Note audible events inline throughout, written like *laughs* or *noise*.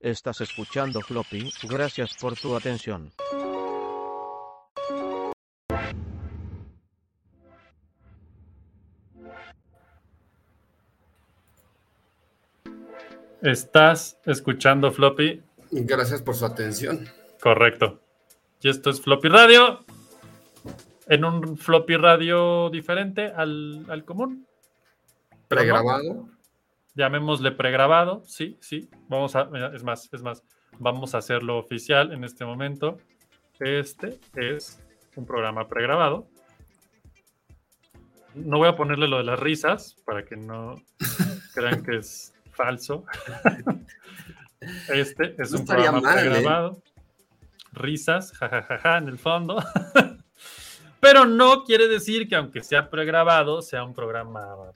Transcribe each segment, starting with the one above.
Estás escuchando Floppy, gracias por tu atención. Estás escuchando Floppy. Gracias por su atención. Correcto. Y esto es Floppy Radio. En un Floppy Radio diferente al, al común. Pregrabado. Llamémosle pregrabado. Sí, sí. Vamos a. Es más, es más. Vamos a hacerlo oficial en este momento. Este es un programa pregrabado. No voy a ponerle lo de las risas para que no *laughs* crean que es falso. *laughs* Este es No un programa mal, ¿eh? pregrabado. Risas, jajajaja, en el fondo. *laughs* Pero no quiere decir que aunque sea pregrabado, sea un programa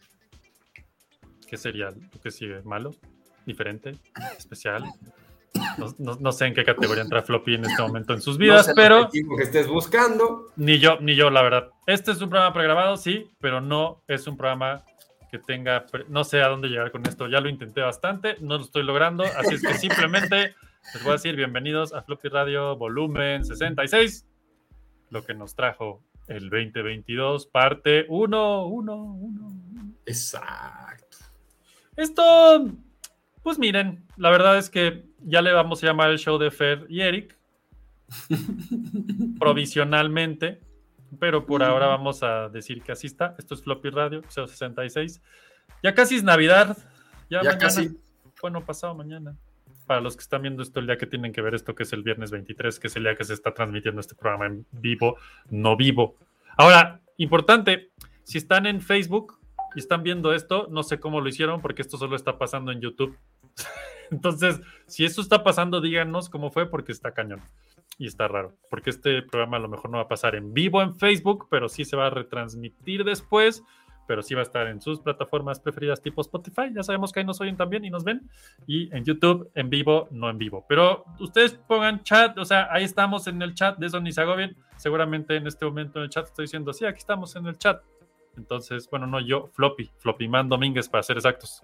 ¿Qué sería? ¿Qué sigue? ¿Malo? ¿Diferente? ¿Especial? No, no- no sé en qué categoría entra Floppy en este momento en sus No vidas, el pero que estés buscando. ni yo, ni yo, la verdad. Este es un programa pregrabado, sí, pero no es un programa que tenga. pre- No sé a dónde llegar con esto. Ya lo intenté bastante, no lo estoy logrando. Así es que simplemente les voy a decir bienvenidos a Floppy Radio volumen 66, lo que nos trajo el 2022, parte 1, 1, 1. Exacto. Esto, pues miren, la verdad es que ya le vamos a llamar el show de Fer y Eric, *laughs* provisionalmente, pero por ahora vamos a decir que así está. Esto es Floppy Radio, episodio 66. Ya casi es Navidad. Ya, Ya mañana, casi. Bueno, pasado mañana. Para los que están viendo esto el día que tienen que ver esto, que es el viernes 23, que es el día que se está transmitiendo este programa en vivo, no vivo. Ahora, importante, si están en Facebook y están viendo esto, no sé cómo lo hicieron porque esto solo está pasando en YouTube. *laughs* Entonces, si esto está pasando, díganos cómo fue porque está cañón y está raro. Porque este programa a lo mejor no va a pasar en vivo en Facebook, pero sí se va a retransmitir después. Pero sí va a estar en sus plataformas preferidas tipo Spotify. Ya sabemos que ahí nos oyen también y nos ven. Y en YouTube en vivo, no en vivo. Pero ustedes pongan chat, o sea, ahí estamos en el chat, de eso ni se agobien. Seguramente en este momento en el chat estoy diciendo, sí, aquí estamos en el chat. Entonces, bueno, no yo, Floppy, Floppy Man Domínguez para ser exactos.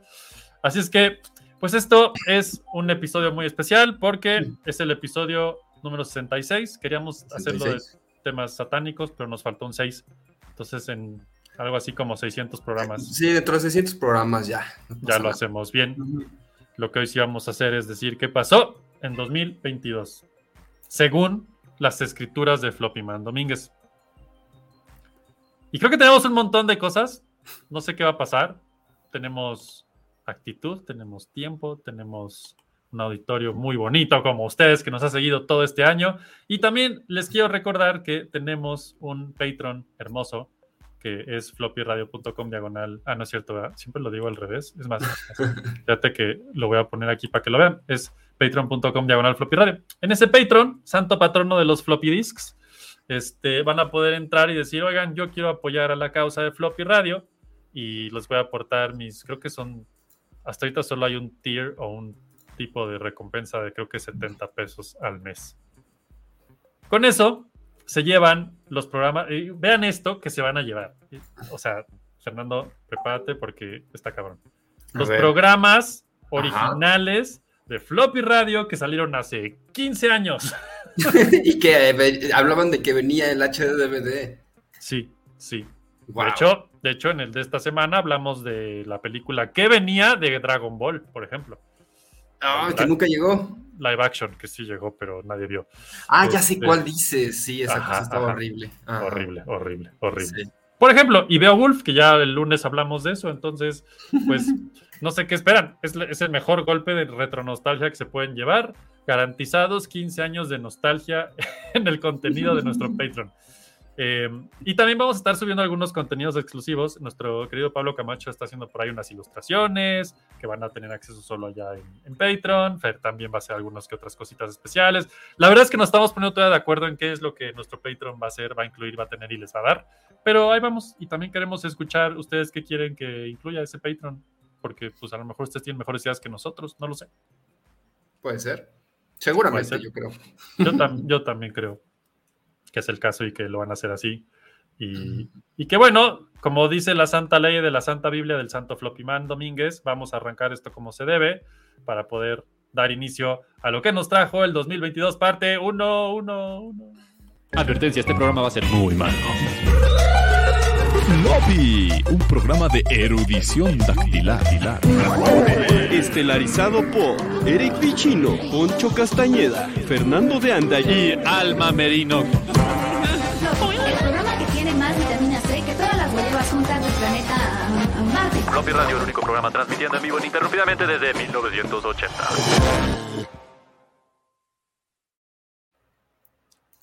Así es que, pues esto es un episodio muy especial porque es el episodio número 66. Queríamos hacerlo de 66. temas satánicos, pero nos faltó un 6. Entonces, en algo así como 600 programas, Sí, dentro de 600 programas ya. no ya lo hacemos bien. Lo que hoy sí vamos a hacer es decir qué pasó en 2022, según las escrituras de Floppy Man Domínguez. Y creo que tenemos un montón de cosas. No sé qué va a pasar. Tenemos actitud, tenemos tiempo, tenemos un auditorio muy bonito como ustedes que nos ha seguido todo este año. Y también les quiero recordar que tenemos un Patreon hermoso que es floppyradio.com diagonal. Ah, no es cierto, ¿verdad? siempre lo digo al revés. Es más, *laughs* fíjate que lo voy a poner aquí para que lo vean. Es patreon.com diagonal floppy radio. En ese Patreon, santo patrono de los floppy disks, este, van a poder entrar y decir, oigan, yo quiero apoyar a la causa de floppy radio y les voy a aportar mis, creo que son, hasta ahorita solo hay un tier o un tipo de recompensa de creo que 70 pesos al mes. Con eso se llevan los programas, y vean esto que se van a llevar. O sea, Fernando, prepárate porque está cabrón. Los programas Ajá. originales de Floppy Radio que salieron hace 15 años. *laughs* *laughs* y que eh, hablaban de que venía el HDDVD. Sí, sí. Wow. De hecho, de hecho, en el de esta semana hablamos de la película que venía de Dragon Ball, por ejemplo. Ah, que nunca llegó. Live action, que sí llegó, pero nadie vio. Ah, ya sé Este- cuál dices. Sí, esa Ajá, cosa estaba ajá. horrible. Ajá. Horrible, horrible, horrible. Sí. Por ejemplo, y Beowulf, que ya el lunes hablamos de eso, entonces, pues, *laughs* no sé qué esperan. Es, es el mejor golpe de retronostalgia que se pueden llevar. Garantizados 15 años de nostalgia *laughs* en el contenido de nuestro *laughs* Patreon. Eh, y también vamos a estar subiendo algunos contenidos exclusivos. Nuestro querido Pablo Camacho está haciendo por ahí unas ilustraciones que van a tener acceso solo allá en, en Patreon. Fer también va a hacer algunas que otras cositas especiales. La verdad es que nos estamos poniendo todavía de acuerdo en qué es lo que nuestro Patreon va a hacer, va a incluir, va a tener y les va a dar. Pero ahí vamos. Y también queremos escuchar ustedes qué quieren que incluya ese Patreon. Porque pues a lo mejor ustedes tienen mejores ideas que nosotros, no lo sé. Puede ser. Seguramente, Puede ser. yo creo. Yo, tam- yo también creo que es el caso y que lo van a hacer así. Y, y que bueno, como dice la Santa Ley de la Santa Biblia del Santo Flopimán Domínguez, vamos a arrancar esto como se debe para poder dar inicio a lo que nos trajo el 2022 parte 1, 1, 1. Advertencia, este programa va a ser muy malo. Lobby, un programa de erudición dactilar. Estelarizado por Eric Pichino, Poncho Castañeda, Fernando de Anda y Alma Merino. El programa que tiene más vitamina C que todas las huevas juntas del planeta Marte. Lobby Radio, el único programa transmitiendo en vivo ininterrumpidamente desde 1980.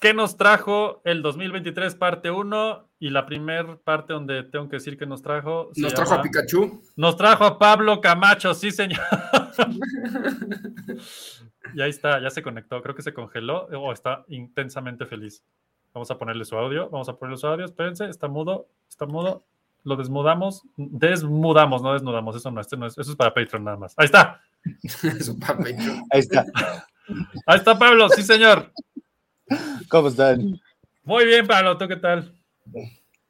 ¿Qué nos trajo el 2023 parte 1? Y la primer parte donde tengo que decir que nos trajo. Nos trajo a Pikachu. Nos trajo a Pablo Camacho, sí, señor. y ahí está, ya se conectó. Creo que se congeló o está intensamente feliz. Vamos a ponerle su audio. Vamos a ponerle su audio. Espérense, está mudo, está mudo. Lo desmudamos. Desmudamos, no desnudamos. Eso no, este no es. Eso es para Patreon nada más. Ahí está. *laughs* Su papá. Ahí está. Ahí está Pablo, sí, señor. ¿Cómo están? Muy bien, Pablo. ¿Tú qué tal?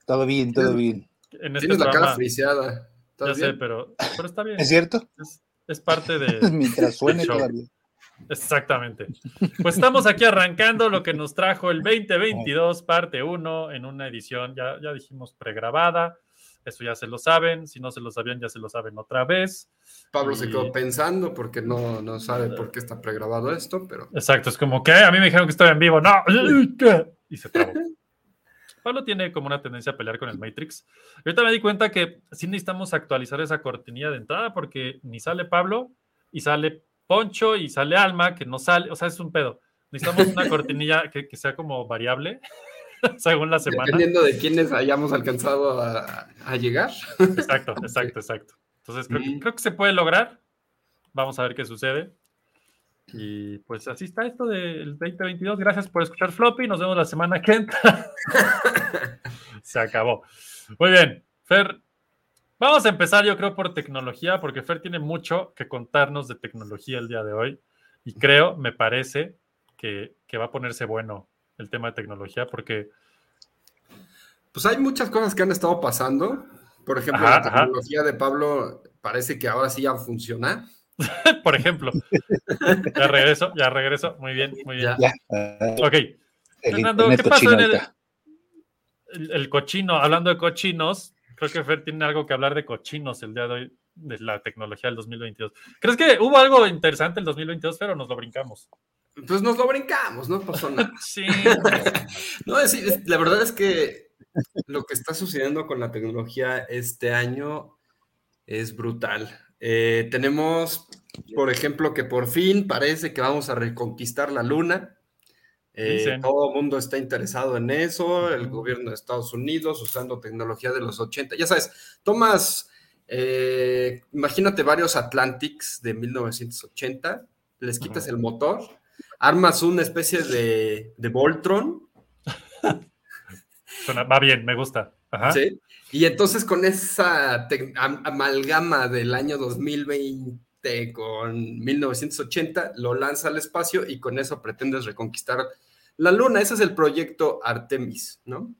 Todo bien, todo bien. En este Tienes la cara friseada. ya ¿Estás sé, pero, pero está bien. ¿Es cierto? Es, es parte de, *laughs* Mientras suene todavía. Exactamente. Pues estamos aquí arrancando lo que nos trajo el *laughs* 2022, parte 1, en una edición, ya, ya dijimos, pregrabada. Eso ya se lo saben. Si no se lo sabían, ya se lo saben otra vez. Pablo se quedó pensando porque no, no sabe por qué está pregrabado esto, pero Exacto, es como que a mí me dijeron que estaba en vivo. No, *laughs* y se trabó. *laughs* Pablo tiene como una tendencia a pelear con el Matrix. Ahorita me di cuenta que sí necesitamos actualizar esa cortinilla de entrada porque ni sale Pablo y sale Poncho y sale Alma, que no sale, o sea, es un pedo. Necesitamos una *laughs* cortinilla que, que sea como variable *laughs* según la semana. dependiendo de quiénes hayamos alcanzado a, a llegar. Exacto, *laughs* exacto, exacto. Entonces creo, que- Mm. creo que se puede lograr. Vamos a ver qué sucede. Y pues así está esto del 2022. Gracias por escuchar Floppy. Nos vemos la semana que entra. *laughs* se acabó. Muy bien, Fer. Vamos a empezar, yo creo, por tecnología, porque Fer tiene mucho que contarnos de tecnología el día de hoy. Y creo, me parece, que, que va a ponerse bueno el tema de tecnología, porque Pues hay muchas cosas que han estado pasando. Por ejemplo, Ajá, la ajá. tecnología de Pablo parece que ahora sí ya funciona. *laughs* por ejemplo, *laughs* ya regreso, ya regreso. Muy bien, muy bien. Ya. Ya. Ok, el Fernando, ¿qué pasó cochino en el, ahorita. el- el cochino? Hablando de cochinos, creo que Fer tiene algo que hablar de cochinos el día de hoy, de la tecnología del 2022. ¿Crees que hubo algo interesante el 2022, Fer, o nos lo brincamos? Pues nos lo brincamos, no pasó nada. *laughs* Sí, No, es, es- la verdad es que lo que está sucediendo con la tecnología este año es brutal. Eh, tenemos, por ejemplo, que por fin parece que vamos a reconquistar la luna. Eh, todo el mundo está interesado en eso, el gobierno de Estados Unidos usando tecnología de los 80. Ya sabes, tomas, eh, imagínate varios Atlantics de 1980, les quitas Ajá. el motor, armas una especie de, de Voltron, *laughs* suena- va bien, me gusta. Ajá. ¿sí? Y entonces con esa am- amalgama del año 2020 con 1980, lo lanza al espacio y con eso pretendes reconquistar la luna. Ese es el proyecto Artemis, ¿no?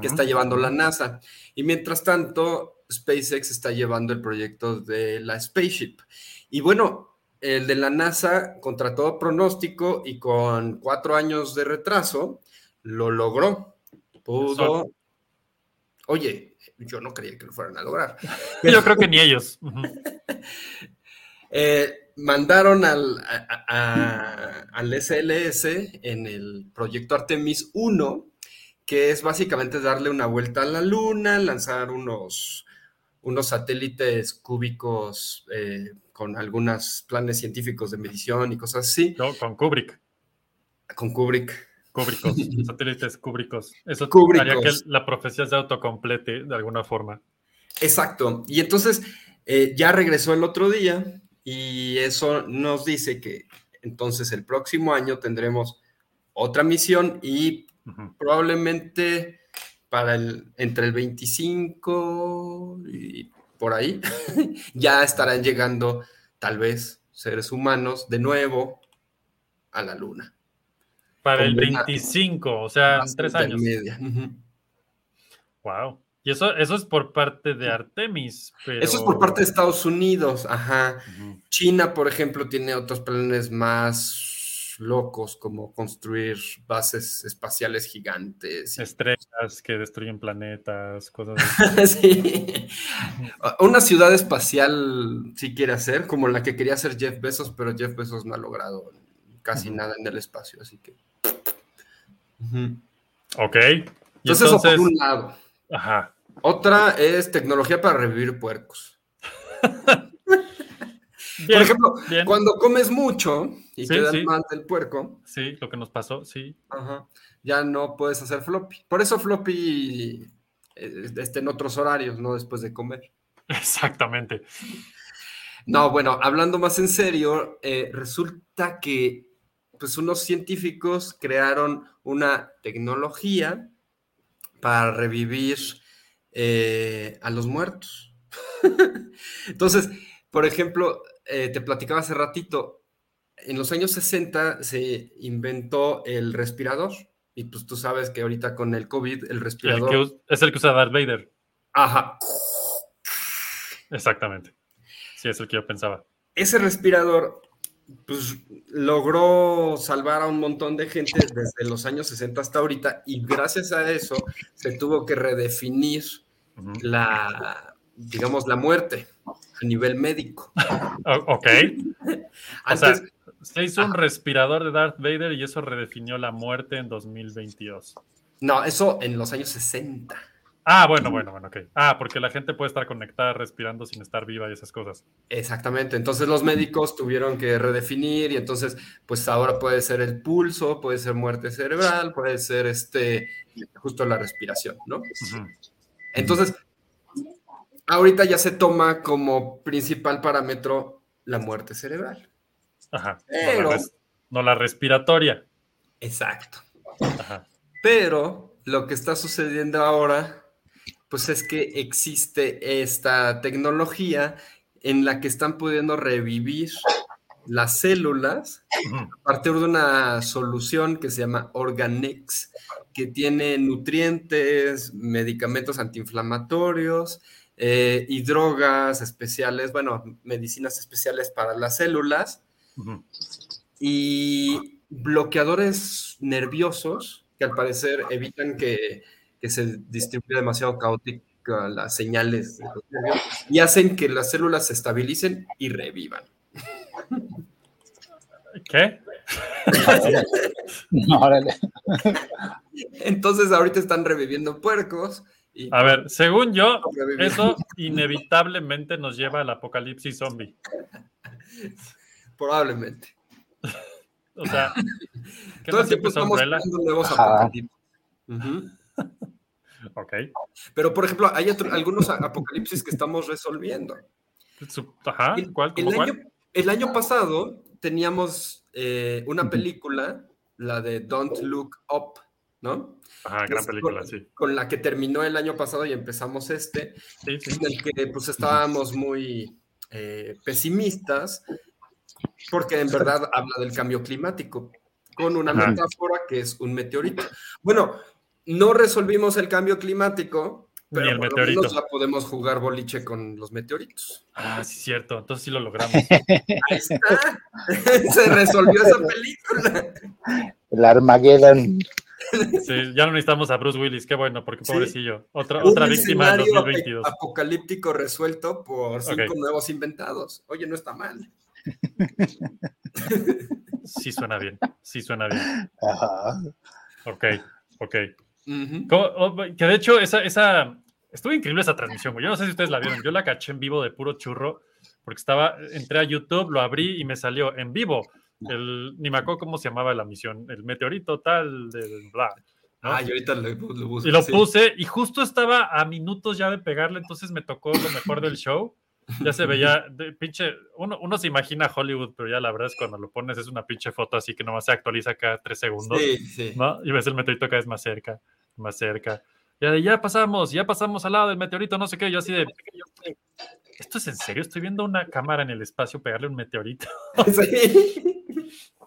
Que está llevando la NASA. Y mientras tanto, SpaceX está llevando el proyecto de la Spaceship. Y bueno, el de la NASA, contra todo pronóstico y con cuatro años de retraso, lo logró. Pudo. Oye, yo no creía que lo fueran a lograr. *laughs* Yo creo que ni ellos. *laughs* Eh, mandaron al, a- a- al SLS en el proyecto Artemis 1, que es básicamente darle una vuelta a la Luna, lanzar unos, unos satélites cúbicos eh, con algunos planes científicos de medición y cosas así, Yo con Kubrick. con Kubrick. Cúbricos, *laughs* satélites cúbricos. Eso Cúbricos. haría que la profecía se autocomplete de alguna forma. Exacto. Y entonces eh, ya regresó el otro día y eso nos dice que entonces el próximo año tendremos otra misión y probablemente para el entre el 25 y por ahí *laughs* ya estarán llegando tal vez seres humanos de nuevo a la luna. Para el Con una- 25, o sea, en tres años. Ujú. Wow. Y eso, eso es por parte de Artemis. Pero... Eso es por parte de Estados Unidos, ajá. China, por ejemplo, tiene otros planes más locos, como construir bases espaciales gigantes. y- Estrellas que destruyen planetas, cosas así. *laughs* Sí. Una ciudad espacial sí quiere hacer, como la que quería hacer Jeff Bezos, pero Jeff Bezos no ha logrado casi nada en el espacio, así que. Ujú. Ok. Y Entonces, eso por un lado. ajá. Otra es tecnología para revivir puercos. *laughs* Bien, Por ejemplo, bien. cuando comes mucho y Sí, te dan sí. mal del puerco, Sí, lo que nos pasó, sí. ajá, ya no puedes hacer floppy. Por eso floppy eh, está en otros horarios, no después de comer. Exactamente. No, bueno, hablando más en serio, eh, resulta que pues unos científicos crearon una tecnología para revivir eh, a los muertos. *laughs* Entonces, por ejemplo, eh, te platicaba hace ratito, en los años 60 se inventó el respirador y pues tú sabes que ahorita con el COVID el El respirador... que es el que usa Darth Vader. Ajá, Exactamente. Sí, es el que yo pensaba. ese respirador pues, logró salvar a un montón de gente desde los años 60 hasta ahorita y gracias a eso se tuvo que redefinir la, digamos, la muerte a nivel médico. Ok. *laughs* O sea, se hizo un respirador de Darth Vader y eso redefinió la muerte en 2022. no, eso en los años 60. Ah, bueno, bueno, bueno, ok. Ah, porque la gente puede estar conectada respirando sin estar viva y esas cosas. Exactamente, entonces los médicos tuvieron que redefinir y entonces pues ahora puede ser el pulso, puede ser muerte cerebral, puede ser este justo la respiración, ¿no? Entonces, ahorita ya se toma como principal parámetro la muerte cerebral. Ajá. No Pero- la, res- no la respiratoria. Exacto. Ajá. Pero lo que está sucediendo ahora, pues es que existe esta tecnología en la que están pudiendo revivir las células a partir de una solución que se llama Organix, que tiene nutrientes, medicamentos antiinflamatorios eh, y drogas especiales, bueno, medicinas especiales para las células Y bloqueadores nerviosos que al parecer evitan que, que se distribuya demasiado caótica las señales de los nervios y hacen que las células se estabilicen y revivan. ¿Qué? *laughs* Órale. Entonces ahorita están reviviendo puercos y A ver, según yo, eso inevitablemente nos lleva al apocalipsis zombie. *laughs* probablemente. O sea, *laughs* ¿qué Todo el tiempo estamos creando nuevos apocalipsis. Ujú. *laughs* Ok. Pero, por ejemplo, hay otro- algunos a- apocalipsis que estamos resolviendo. Ajá, El- ¿cuál? el, ¿Cómo año, cuál? el año pasado teníamos eh, una película, la de Don't Look Up, ¿no? Ajá, gran Es película, con, sí. con la que terminó el año pasado y empezamos este, Sí, sí. en el que pues estábamos muy eh, pesimistas, porque en verdad habla del cambio climático, con una Ajá. metáfora que es un meteorito. Bueno, no resolvimos el cambio climático, Ni pero el por lo meteorito. menos ya podemos jugar boliche con los meteoritos. Ah, sí, cierto. Entonces sí lo logramos. *laughs* Ahí está. *laughs* Se resolvió esa película. El Armageddon. Sí, ya no necesitamos a Bruce Willis. Qué bueno, porque Sí. pobrecillo. Otra, Un otra víctima en escenario 2022. apocalíptico resuelto por cinco nuevos inventados. Oye, no está mal. Sí suena bien. Sí suena bien. Ajá. Ok, ok. ¿Cómo- oh, Que de hecho, esa, esa. Estuvo increíble esa transmisión, güey. Yo no sé si ustedes la vieron. Yo la caché en vivo de puro churro, porque estaba. Entré a YouTube, lo abrí y me salió en vivo. El, ni me acuerdo cómo se llamaba la misión. El meteorito tal, del bla. ¿no? Ay, ahorita lo, lo busco. Y lo sí. puse y justo estaba a minutos ya de pegarle, entonces me tocó lo mejor del show. Ya se veía, de, pinche, uno, uno se imagina Hollywood, pero ya la verdad es cuando lo pones es una pinche foto así que nomás se actualiza cada tres segundos, Sí, sí. ¿no? Y ves el meteorito cada vez más cerca, más cerca. Ya de, ya pasamos, ya pasamos al lado del meteorito, no sé qué, yo así de, ¿esto es en serio? Estoy viendo una cámara en el espacio pegarle un meteorito. *laughs* Sí.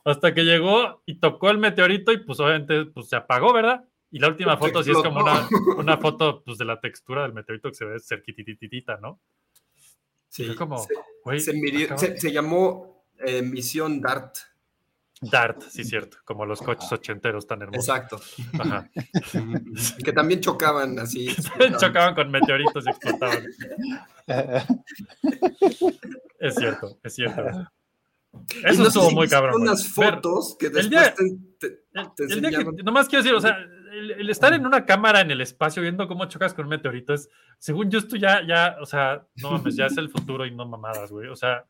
Hasta que llegó y tocó el meteorito y pues obviamente pues, se apagó, ¿verdad? Y la última foto sí es como una, una foto pues, de la textura del meteorito que se ve cerquitititita, ¿no? Sí, Fue como, se, güey, se midió- acaba- se- se llamó eh, Misión DART. Dart, sí, cierto, como los coches ochenteros tan hermosos. Exacto. Ajá. *laughs* que también chocaban así. *laughs* Chocaban con meteoritos y explotaban. Es cierto, es cierto. Eso no estuvo si muy cabrón. unas Ver, fotos que el después día- te, te- el- te el día que- nomás quiero decir, o sea, el, el estar en una cámara en el espacio viendo cómo chocas con un meteorito es, según yo, esto ya, ya, o sea, no mames, ya es el futuro y no mamadas, güey. O sea,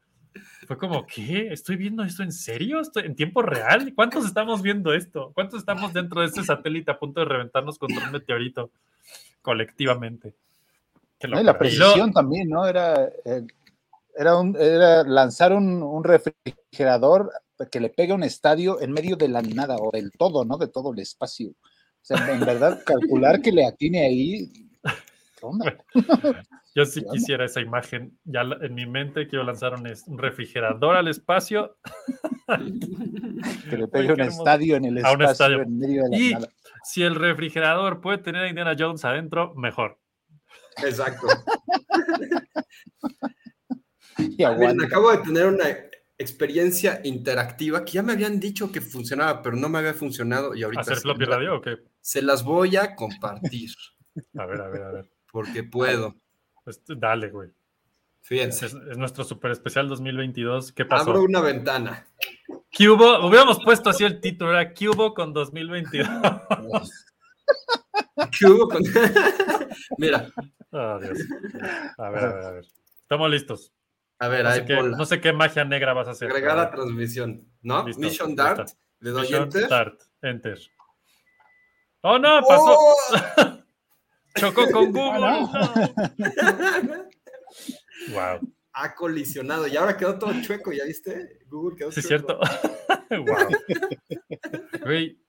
fue como, ¿qué? ¿Estoy viendo esto en serio? ¿Estoy en tiempo real? ¿Cuántos estamos viendo esto? ¿Cuántos estamos dentro de este satélite a punto de reventarnos contra un meteorito colectivamente? No, y la precisión también, ¿no? Era, eh, era, un, era lanzar un, un refrigerador que le pegue a un estadio en medio de la nada o del todo, ¿no? De todo el espacio. O sea, en verdad, calcular que le atine ahí. ¿qué onda? Yo sí quisiera esa imagen. Ya en mi mente quiero lanzar un, refrigerador al espacio. Que le pegue un estadio en el A un espacio, estadio. en medio de la Y nada. si el refrigerador puede tener a Indiana Jones adentro, mejor. Exacto. *laughs* Y Ah, miren, acabo de tener una experiencia interactiva que ya me habían dicho que funcionaba, pero no me había funcionado y ahorita ¿Hacer se, floppy la- radio o qué? se las voy a compartir *laughs* A ver, a ver, a ver. porque puedo. Pues, dale, güey. Fíjense. Es, es nuestro super especial 2022. ¿Qué pasó? Abro una ventana. Cubo, hubiéramos puesto así el título, era Cubo con 2022. ¿Qué hubo con- *laughs* *laughs* Mira, Oh, Dios. A ver, a ver, a ver. Estamos listos. A ver, No ahí sé, qué, no sé qué magia negra vas a hacer. Agregar a transmisión, ¿no? Listo, Mission. Dart. Le doy Mission enter. Start. Enter. Oh, no, pasó. ¡Oh! Chocó con *laughs* Google. Ah, no. Wow. Ha colisionado y ahora quedó todo chueco, ¿ya viste? Google quedó Sí, es cierto. *laughs* wow. Güey.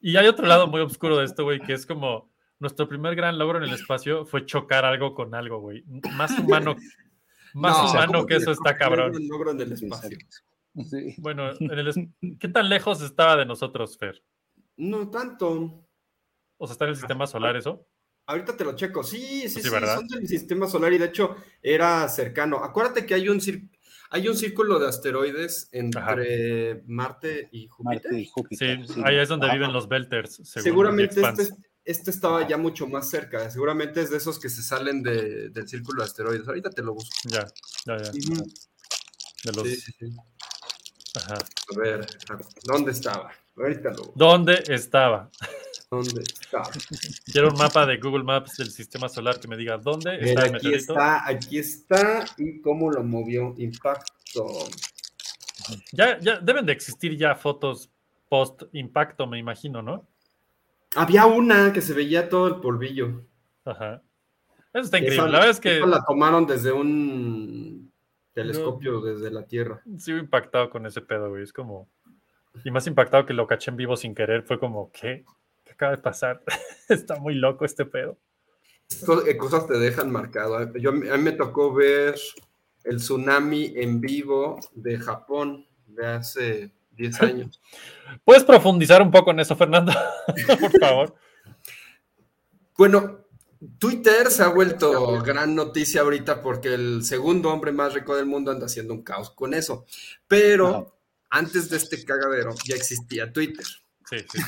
Y hay otro lado muy oscuro de esto, güey, que es como nuestro primer gran logro en el espacio fue chocar algo con algo, güey. Más humano, más No, humano ¿cómo que eso está cabrón. un logro en el espacio? Sí. Bueno, *laughs* en el es- ¿qué tan lejos estaba de nosotros, Fer? No tanto. O sea, está en el sistema solar eso. Ahorita te lo checo. Sí, sí, Sí, sí, ¿verdad? son del sistema solar y de hecho era cercano. Acuérdate que hay un, cir- hay un círculo de asteroides entre Marte y Júpiter. Marte y Júpiter. Sí, ahí es donde viven los Belters. según Seguramente este, este estaba ya mucho más cerca. Seguramente es de esos que se salen de- del círculo de asteroides. Ahorita te lo busco. Ya, ya, ya. De los, Sí, sí, sí. ajá. A ver, ¿dónde estaba? Ahorita lo ¿Dónde estaba? ¿Dónde estaba? *laughs* Quiero un mapa de Google Maps del sistema solar que me diga dónde Mira, está el aquí meteorito. está, aquí está. ¿Y cómo lo movió? Impacto. Ya, ya deben de existir ya fotos post impacto, me imagino, ¿no? Había una que se veía todo el polvillo. Ajá. Eso está increíble. Esa- la verdad es que la tomaron desde un telescopio desde la Tierra. sigo impactado con ese pedo, güey. Es como. Y más impactado que lo caché en vivo sin querer. Fue como, ¿qué? ¿Qué acaba de pasar? *laughs* está muy loco este pedo. Estas cosas te dejan marcado. ¿eh? Yo, a mí me tocó ver el tsunami en vivo de Japón de hace 10 años. *laughs* ¿Puedes profundizar un poco en eso, Fernando? *laughs* Por favor. Bueno, Twitter se ha vuelto gran noticia ahorita porque el segundo hombre más rico del mundo anda haciendo un caos con eso. Pero antes de este cagadero ya existía Twitter Sí, sí,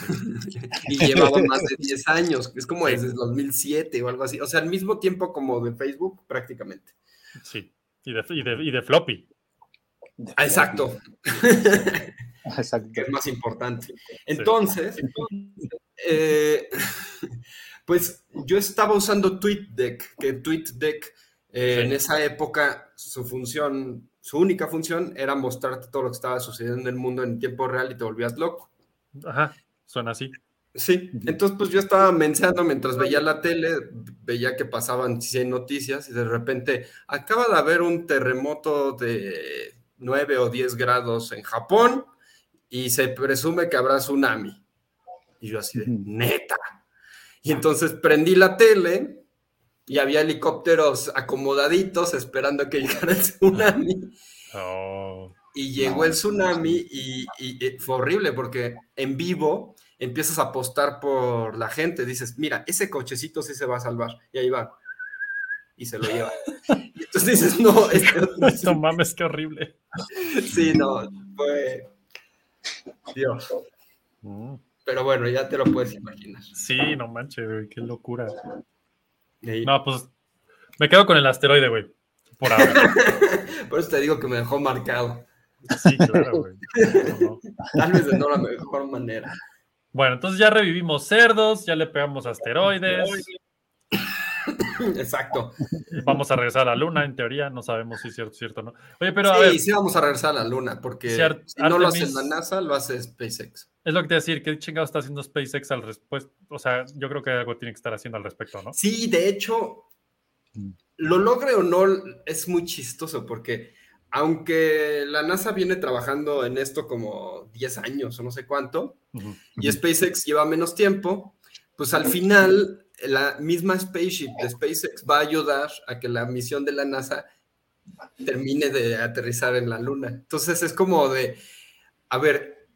sí. *laughs* y llevaba más de 10 años. Es como desde el 2007 o algo así. O sea, al mismo tiempo como de Facebook prácticamente. sí. Y, de, y, de, y de floppy. Ah, Exacto, Exacto. que es más importante. Entonces, eh, *laughs* pues yo estaba usando TweetDeck, que TweetDeck eh, Sí. en esa época su función, su única función era mostrarte todo lo que estaba sucediendo en el mundo en tiempo real y te volvías loco. Ajá. Suena así. Sí, entonces pues yo estaba menseando mientras veía la tele, veía que pasaban 100 noticias y de repente acaba de haber un terremoto de 9 o 10 grados en Japón y se presume que habrá tsunami. Y yo así de, neta. Y entonces prendí la tele y había helicópteros acomodaditos esperando que *laughs* llegara el tsunami. Oh. Y llegó el tsunami y, y- y fue horrible porque en vivo empiezas a apostar por la gente, dices, mira, ese cochecito sí se va a salvar, y ahí va. Y se lo lleva. Y entonces dices, no, este otro *laughs* sí". No mames, qué horrible. Sí, no, fue. Dios. Mm. Pero bueno, ya te lo puedes imaginar. Sí, no manches, güey, qué locura. Ahí- No, pues me quedo con el asteroide, güey. Por ahora. *laughs* Por eso te digo que me dejó marcado. Sí, claro, güey. No, no. Tal vez de no la mejor manera. Bueno, entonces ya revivimos cerdos, ya le pegamos asteroides. *laughs* Exacto. Vamos a regresar a la luna, en teoría. No sabemos si es cierto, cierto o no. Oye, pero a sí, ver, sí vamos a regresar a la luna, porque Si Ar- si no lo hace la NASA, lo hace SpaceX. es lo que te iba a decir. ¿Qué chingado está haciendo SpaceX al respecto? O sea, yo creo que algo tiene que estar haciendo al respecto, ¿no? Sí, de hecho, lo logre o no, es muy chistoso, porque aunque la NASA viene trabajando en esto como 10 años o no sé cuánto, y SpaceX lleva menos tiempo, pues al final la misma spaceship de SpaceX va a ayudar a que la misión de la NASA termine de aterrizar en la Luna. Entonces es como de, a ver,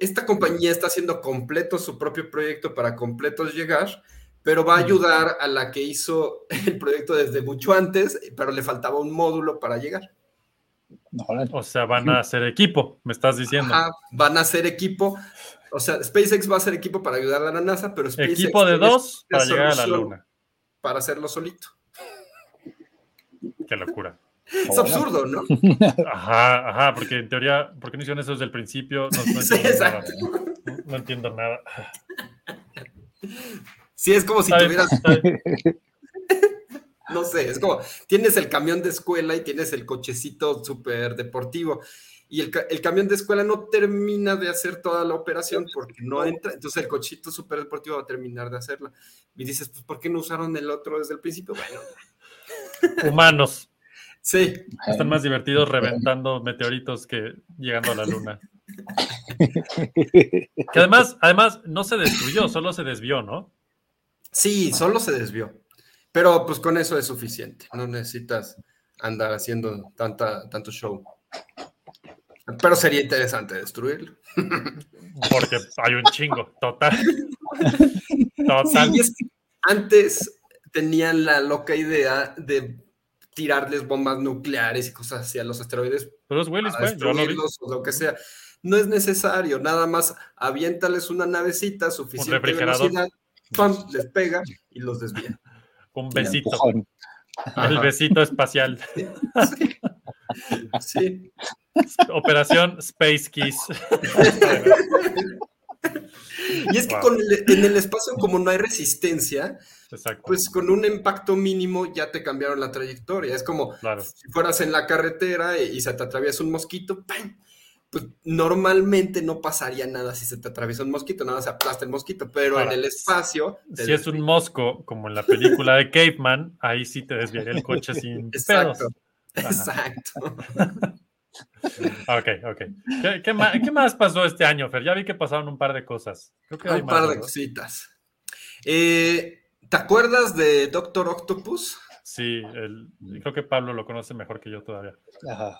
esta compañía está haciendo completo su propio proyecto para completos llegar, pero va a ayudar a la que hizo *laughs* el proyecto desde mucho antes, pero le faltaba un módulo para llegar. O sea, van a hacer equipo, me estás diciendo. Ajá, van a hacer equipo. O sea, SpaceX va a hacer equipo para ayudar a la NASA, pero SpaceX equipo de dos para llegar a la luna. Para hacerlo solito. Qué locura. Es absurdo, ¿no? *laughs* Ajá, ajá, porque en teoría, ¿por qué no hicieron eso desde el principio? No, no *laughs* Sí, entiendo nada. exacto. No, no entiendo nada. Sí, es como si tuvieras, *laughs* no sé, es como tienes el camión de escuela y tienes el cochecito súper deportivo. Y el, ca- el camión de escuela no termina de hacer toda la operación porque no entra. Entonces el cochito súper deportivo va a terminar de hacerla. Y dices, pues, ¿por qué no usaron el otro desde el principio? Bueno, *laughs* Humanos sí, están más divertidos reventando meteoritos que llegando a la luna. *laughs* Que además, además no se destruyó, solo se desvió, ¿no? Sí, solo se desvió. Pero pues con eso es suficiente. No necesitas andar haciendo tanta, tanto show. Pero sería interesante destruirlo. Porque hay un chingo, total. *laughs* Total. Sí, es que antes tenían la loca idea de tirarles bombas nucleares y cosas así a los asteroides Pero es Willis, para yo lo o lo que sea. No es necesario, nada más aviéntales una navecita suficiente refrigerador. velocidad, ¡pam! les pega y los desvía. Un un besito. El besito espacial. *laughs* Sí, Operación Space Kiss. Y es que Wow. con el- en el espacio, como no hay resistencia, Exacto. pues con un impacto mínimo ya te cambiaron la trayectoria. Es como Claro. si fueras en la carretera y, y se te atraviesa un mosquito, ¡pam! pues normalmente no pasaría nada si se te atraviesa un mosquito, nada se aplasta el mosquito, pero Ahora, en el espacio... Si es un mosco, como en la película de Caveman, ahí sí te desviaría el coche sin pedos. Exacto. Ok, ok. ¿Qué, qué más, qué más pasó este año, Fer? Ya vi que pasaron un par de cosas. Creo que hay Un más, par de ¿verdad? cositas. Eh, ¿Te acuerdas de Doctor Octopus? Sí, el- creo que Pablo lo conoce mejor que yo todavía. Ajá.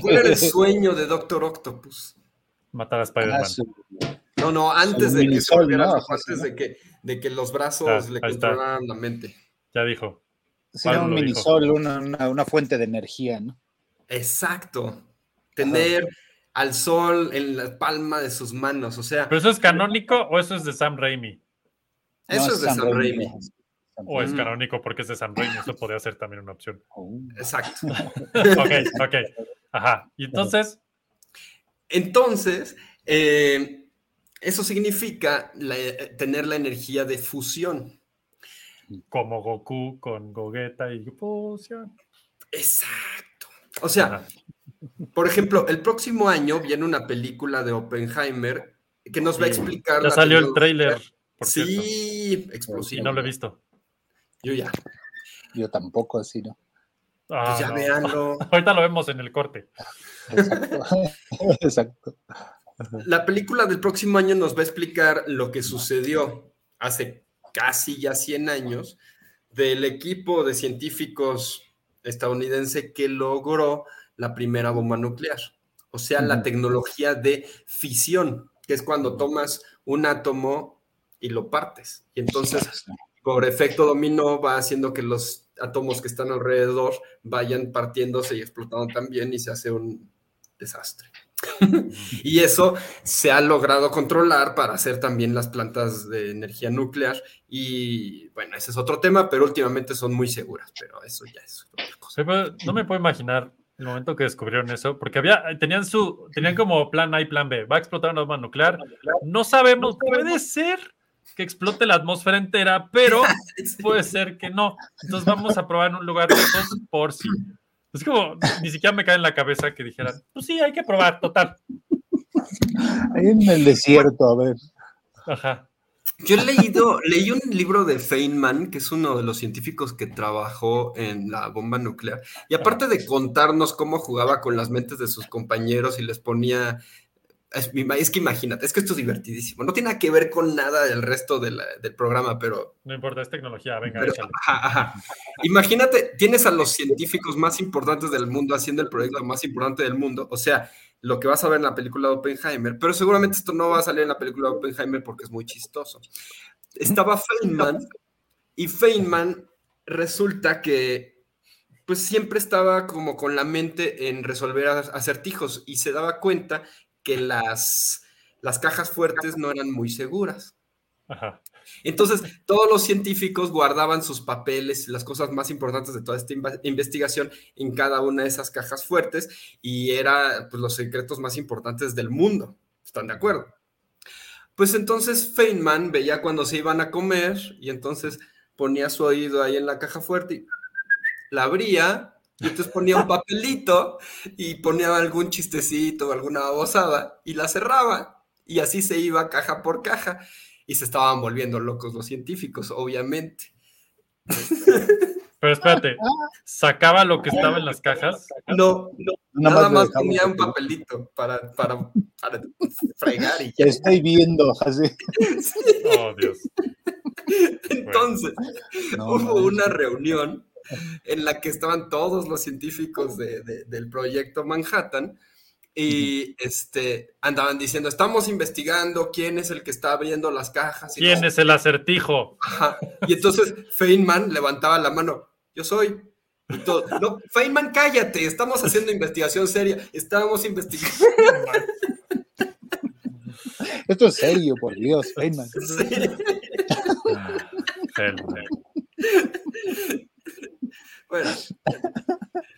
¿Cuál era el sueño de Doctor Octopus? Matar a Ah, Spider-Man. su- No, no, antes de que antes de que, de que los brazos Ah, le está. controlaran la mente. Ya dijo. Pablo un minisol, una, una, una fuente de energía, ¿no? Exacto. Tener al sol en la palma de sus manos. O sea, ¿Pero eso es canónico o eso es de Sam Raimi? eso No, es de Sam Raimi. ¿O es Mm. canónico porque es de Sam Raimi? Eso podría ser también una opción. *laughs* Oh. Exacto. Ok, ok. Ajá. Y entonces, Entonces, eh, eso significa la- eh, tener la energía de fusión. Como Goku con Gogeta y fusión. Exacto. O sea, por ejemplo, el próximo año viene una película de Oppenheimer que nos va a explicar. Ya la salió el tráiler. Sí, Y explosivo. no lo he visto. Yo ya. Yo tampoco, así, ¿no? Ah, Pues ya no. véanlo. *laughs* Ahorita lo vemos en el corte. Exacto. *laughs* Exacto. La película del próximo año nos va a explicar lo que sucedió hace casi ya 100 años del equipo de científicos estadounidense que logró la primera bomba nuclear. O sea, la tecnología de fisión. que es cuando tomas un átomo y lo partes. Y entonces, por efecto dominó, va haciendo que los átomos que están alrededor vayan partiéndose y explotando también y se hace un desastre. *laughs* y eso se ha logrado controlar para hacer también las plantas de energía nuclear. Y bueno, ese es otro tema, pero últimamente son muy seguras, pero eso ya es otra cosa. Pero No me puedo imaginar el momento que descubrieron eso, porque había, tenían su, tenían como plan A y plan B. Va a explotar una bomba nuclear. No sabemos, puede ser que explote la atmósfera entera, pero *laughs* puede ser que no. Entonces vamos a probar en un lugar lejos por si. Es como, ni siquiera me cae en la cabeza que dijeran, pues sí, hay que probar, total. Ahí en el desierto, a ver. Ajá. Yo he leído, leí un libro de Feynman, que es uno de los científicos que trabajó en la bomba nuclear, y aparte de contarnos cómo jugaba con las mentes de sus compañeros y les ponía es, es, que imagínate, es que esto es divertidísimo. No tiene nada que ver con nada del resto de la, del programa, pero. No importa, es tecnología, venga, pero, ajá, ajá. Imagínate, tienes a los científicos más importantes del mundo haciendo el proyecto más importante del mundo. O sea, lo que vas a ver en la película de Oppenheimer, pero seguramente esto no va a salir en la película de Oppenheimer porque es muy chistoso. Estaba Feynman y Feynman resulta que pues siempre estaba como con la mente en resolver acertijos y se daba cuenta que las, las cajas fuertes no eran muy seguras. Ajá. Entonces, todos los científicos guardaban sus papeles y las cosas más importantes de toda esta investigación en cada una de esas cajas fuertes y era pues, los secretos más importantes del mundo. ¿Están de acuerdo? Pues entonces Feynman veía cuando se iban a comer y entonces ponía su oído ahí en la caja fuerte y la abría y entonces ponía un papelito y ponía algún chistecito, alguna babosada y la cerraba. Y así se iba caja por caja. Y se estaban volviendo locos los científicos, obviamente. Pero espérate, ¿sacaba lo que estaba en las cajas? No, no nada, más ponía un papelito para, para, para fregar y ya. estoy viendo, así. Oh, Dios. Entonces, hubo una reunión en la que estaban todos los científicos del proyecto Manhattan y este, andaban diciendo, estamos investigando quién es el que está abriendo las cajas. ¿Quién es el acertijo? Y entonces Feynman levantaba la mano, yo soy. no, Feynman, cállate, estamos haciendo investigación seria, estamos investigando. Esto es serio, por Dios, Feynman. Feynman. Bueno.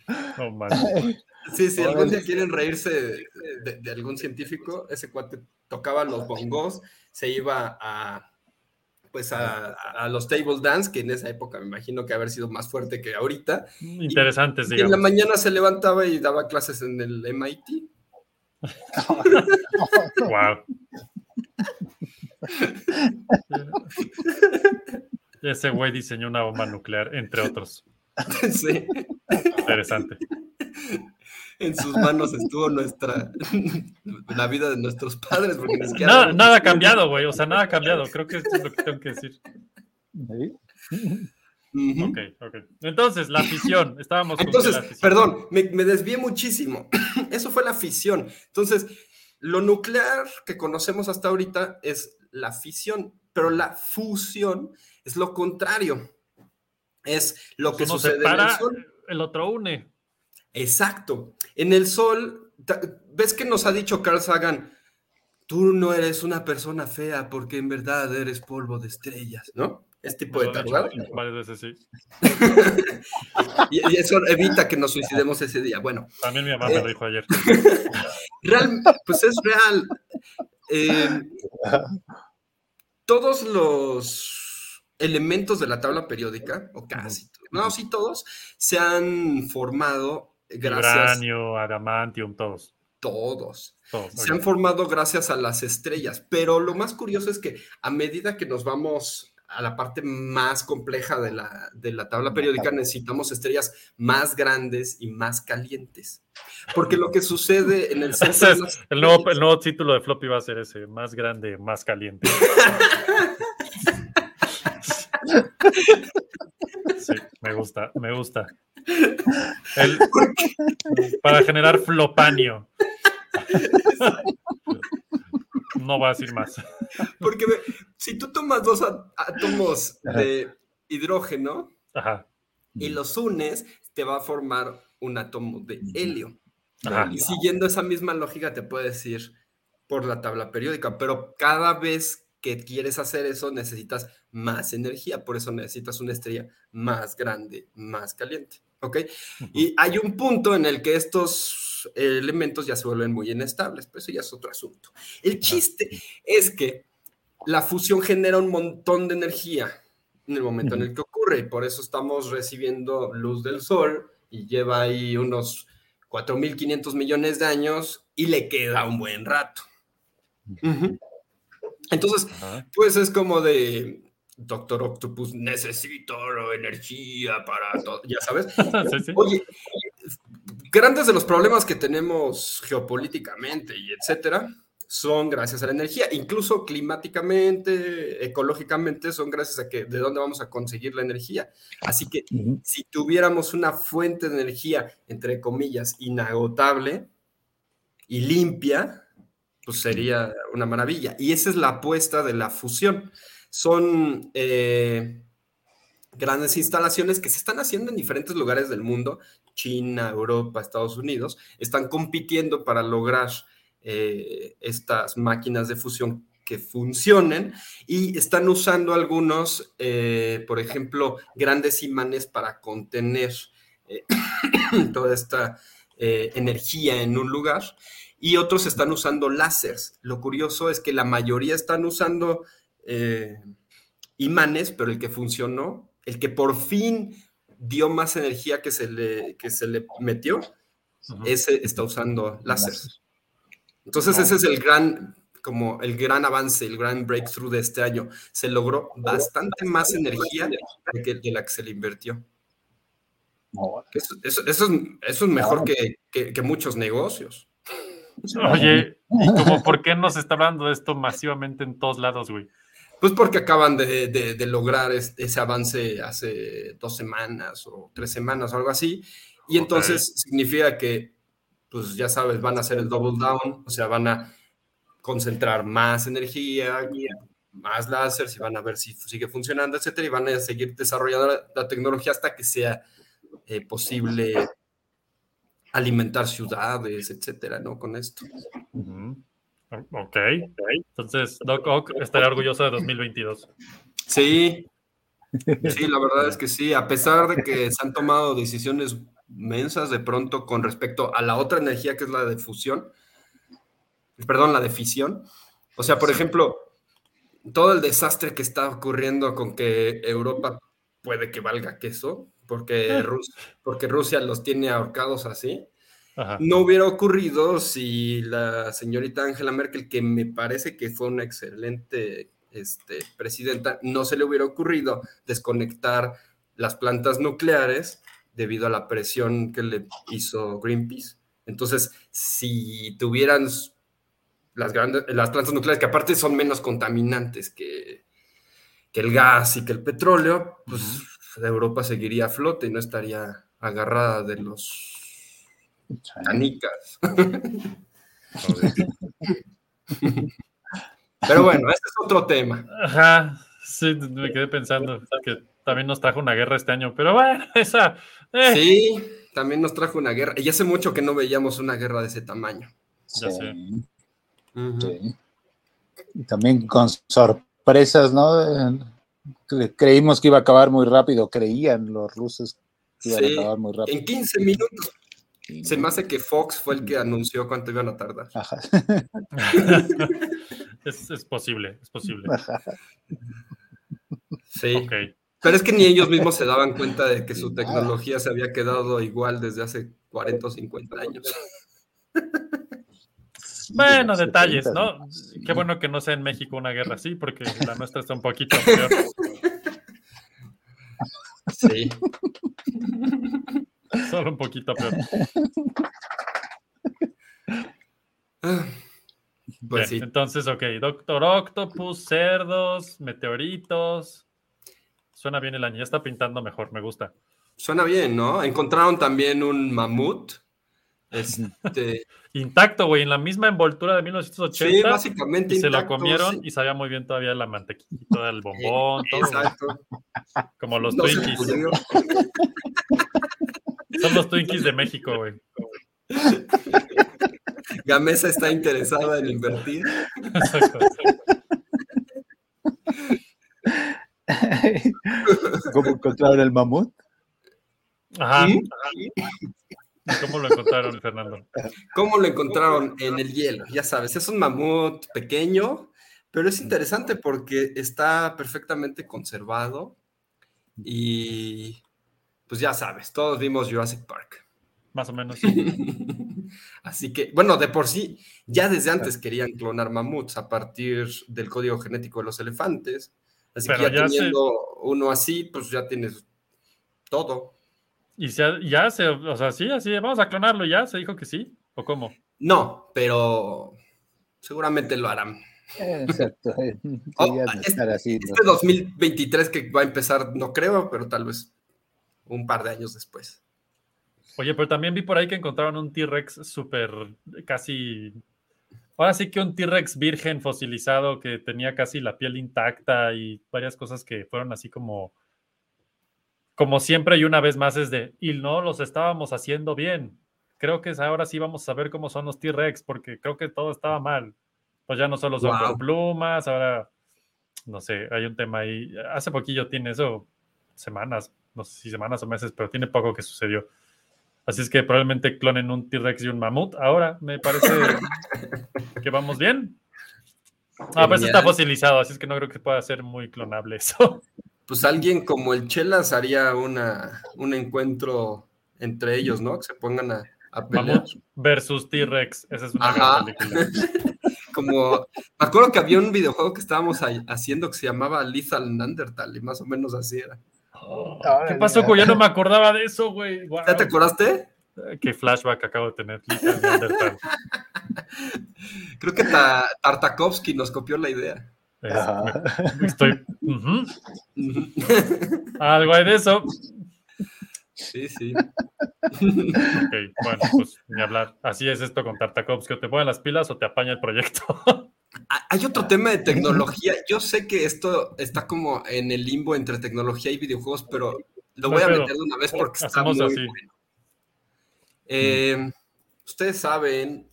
*laughs* sí, si algún día quieren reírse de, algún científico, ese cuate tocaba los bongos, se iba a pues a, los table dance, que en esa época me imagino que haber sido más fuerte que ahorita. Interesantes, y, en la mañana se levantaba y daba clases en el MIT. wow. *laughs* *laughs* Ese güey diseñó una bomba nuclear, entre otros. *laughs* Sí. Interesante. En sus manos estuvo nuestra *laughs* la vida de nuestros padres. Porque nada, nada ha cambiado, güey. O sea, nada ha cambiado. Creo que eso es lo que tengo que decir. Ok, ok. Entonces, la fisión. Estábamos Entonces, perdón, me, me desvié muchísimo. *clears throat* Eso fue la fisión. Entonces, lo nuclear que conocemos hasta ahorita es la fisión, pero la fusión es lo contrario es lo que sucede en el Sol. El otro une. Exacto. En el Sol, ¿ves que nos ha dicho Carl Sagan? Tú no eres una persona fea porque en verdad eres polvo de estrellas, ¿no? Es tipo de tardado. Varias veces sí. *laughs* y, eso evita que nos suicidemos ese día. Bueno. También mi mamá me lo dijo ayer. *laughs* Real, pues es real. Eh, todos los elementos de la tabla periódica, o casi, no, sí todos, se han formado gracias... Uranio, adamantium, todos. Todos. se han formado gracias a las estrellas, pero lo más curioso es que a medida que nos vamos a la parte más compleja de la, de la tabla periódica, necesitamos estrellas más grandes y más calientes. Porque lo que sucede en el centro... *laughs* el, nuevo, el nuevo título de Floppy va a ser ese, más grande, más caliente. *laughs* Sí, me gusta, me gusta. para generar flopanio. No voy a decir más. Porque si tú tomas dos átomos de hidrógeno Ajá. y los unes, te va a formar un átomo de helio. Ajá. Y siguiendo esa misma lógica te puedes decir por la tabla periódica, pero cada vez que quieres hacer eso necesitas más energía, por eso necesitas una estrella más grande, más caliente, ¿ok? Y hay un punto en el que estos elementos ya se vuelven muy inestables, pero eso ya es otro asunto. El chiste es que la fusión genera un montón de energía en el momento en el que ocurre, y por eso estamos recibiendo luz del sol y lleva ahí unos 4.500 millones de años y le queda un buen rato. Entonces, Ajá. pues es como de, Doctor Octopus, necesito energía para todo, ya sabes. *laughs* Sí, sí. Oye, grandes de los problemas que tenemos geopolíticamente y etcétera son gracias a la energía, incluso climáticamente, ecológicamente, son gracias a que de dónde vamos a conseguir la energía. Así que si tuviéramos una fuente de energía, entre comillas, inagotable y limpia, pues sería una maravilla. Y esa es la apuesta de la fusión. Son eh, grandes instalaciones que se están haciendo en diferentes lugares del mundo, China, Europa, Estados Unidos, están compitiendo para lograr eh, estas máquinas de fusión que funcionen y están usando algunos, eh, por ejemplo, grandes imanes para contener *coughs* toda esta energía en un lugar y otros están usando láseres. Lo curioso es que la mayoría están usando eh, imanes, pero el que funcionó, el que por fin dio más energía que se le, que se le metió, ese está usando láseres. Entonces ese es el gran, como el gran avance, el gran breakthrough de este año. Se logró bastante más energía de, la que se le invirtió. Eso, eso- eso es, eso es mejor que, que- que muchos negocios. Oye, ¿y como *laughs* por qué nos está hablando de esto masivamente en todos lados, güey? Pues porque acaban de, de- de lograr es- ese avance hace dos semanas o tres semanas o algo así. Y entonces significa que, pues ya sabes, van a hacer el double down, o sea, van a concentrar más energía, más láser, y van a ver si sigue funcionando, etcétera, y van a seguir desarrollando la, la tecnología hasta que sea eh, posible alimentar ciudades, etcétera, ¿no? Con esto. Ok. Entonces, Doc Ock estaría orgulloso de 2022. Sí, sí, la verdad es que sí, a pesar de que se han tomado decisiones mensas de pronto con respecto a la otra energía que es la de fusión, perdón, la de fisión. O sea, por ejemplo, todo el desastre que está ocurriendo con que Europa puede que valga queso, porque, Rus- porque Rusia los tiene ahorcados así, Ajá. no hubiera ocurrido si la señorita Angela Merkel, que me parece que fue una excelente este, presidenta, no se le hubiera ocurrido desconectar las plantas nucleares debido a la presión que le hizo Greenpeace. Entonces, si tuvieran las, grandes, las plantas nucleares, que aparte son menos contaminantes que, que el gas y que el petróleo, pues Europa seguiría a flote y no estaría agarrada de los canicas. *laughs* *laughs* Pero bueno, ese es otro tema. Ajá. Sí, me quedé pensando que también nos trajo una guerra este año, pero bueno, *laughs* esa. eh, Sí, también nos trajo una guerra. Y hace mucho que no veíamos una guerra de ese tamaño. Ya sí, sé. Ujú. sí. Y también con sorpresas, ¿no? Cre- Creímos que iba a acabar muy rápido, creían los rusos que iban Sí, a acabar muy rápido. En 15 minutos. Se me hace que Fox fue el que anunció cuánto iban a tardar. Ajá. *laughs* es, es posible, es posible. Ajá. Sí. Pero es que ni ellos mismos se daban cuenta de que *laughs* su tecnología se había quedado igual desde hace 40 o 50 años. Bueno, detalles, 70s, ¿no? Sí. Qué bueno que no sea en México una guerra así, porque la nuestra está un poquito peor. Sí. Solo un poquito peor. *laughs* Pues Bien, sí. Entonces, ok, Doctor Octopus, cerdos, meteoritos. Suena bien el año, ya está pintando mejor, me gusta. Suena bien, ¿no? Encontraron también un mamut Este, *laughs* Intacto, güey, en la misma envoltura de 1980. sí, básicamente y se lo comieron sí. y sabía muy bien todavía la mantequilla, el *laughs* bombón, todo, Exacto. como los No Twinkies. *laughs* Son los Twinkies de México, güey. Gamesa está interesada en invertir. Exacto. ¿Cómo encontraron el mamut? Ajá. ¿Sí? ¿Cómo lo encontraron, Fernando? ¿Cómo lo encontraron? En el hielo, ya sabes, es un mamut pequeño, pero es interesante porque está perfectamente conservado y pues ya sabes, todos vimos Jurassic Park. Más o menos. *laughs* Así que, bueno, de por sí, ya desde antes querían clonar mamuts a partir del código genético de los elefantes. Así Pero que ya, ya se- teniendo uno así, pues ya tienes todo. Y se- ya se, o sea, sí, así, vamos a clonarlo, ya se dijo que sí, o cómo. No, pero seguramente lo harán. Exacto. *laughs* eh, Oh, este- estar así, ¿no? Este 2023 que va a empezar, no creo, pero tal vez un par de años después. Oye, pero también vi por ahí que encontraron un T-Rex súper, casi, ahora sí que un T-Rex virgen fosilizado que tenía casi la piel intacta y varias cosas que fueron así como, como siempre y una vez más es de, y no los estábamos haciendo bien. Creo que ahora sí vamos a saber cómo son los T-Rex porque creo que todo estaba mal. Pues ya no solo son Wow. con plumas, ahora, no sé, hay un tema ahí. Hace poquillo tiene eso, semanas, no sé si semanas o meses, pero tiene poco que sucedió. Así es que probablemente clonen un T-Rex y un mamut. Ahora me parece *laughs* que vamos bien. Ah, pero eso está fosilizado, así es que no creo que pueda ser muy clonable eso. Pues alguien como el Chelas haría una, un encuentro entre ellos, ¿no? Que se pongan a, a pelear. Mamut versus T-Rex. Esa es una Ajá. gran película. *laughs* Como, me acuerdo que había un videojuego que estábamos haciendo que se llamaba Lethal Neanderthal y más o menos así era. Oh, ¿Qué pasó? güey? Ya no me acordaba de eso, güey. ¿Ya te acordaste? Qué flashback acabo de tener. Lethal Neanderthal. *laughs* Creo que Ta- Tartakovsky nos copió la idea. Es- Ajá. me- estoy. Algo hay de eso. Sí, sí. Ok, bueno, pues ni hablar. Así es esto con Tartakovsky. O te ponen las pilas o te apaña el proyecto. Ah, Hay otro tema de tecnología. Yo sé que esto está como en el limbo entre tecnología y videojuegos, pero lo No voy a meter de una vez porque está muy así. bueno. Eh, Ustedes saben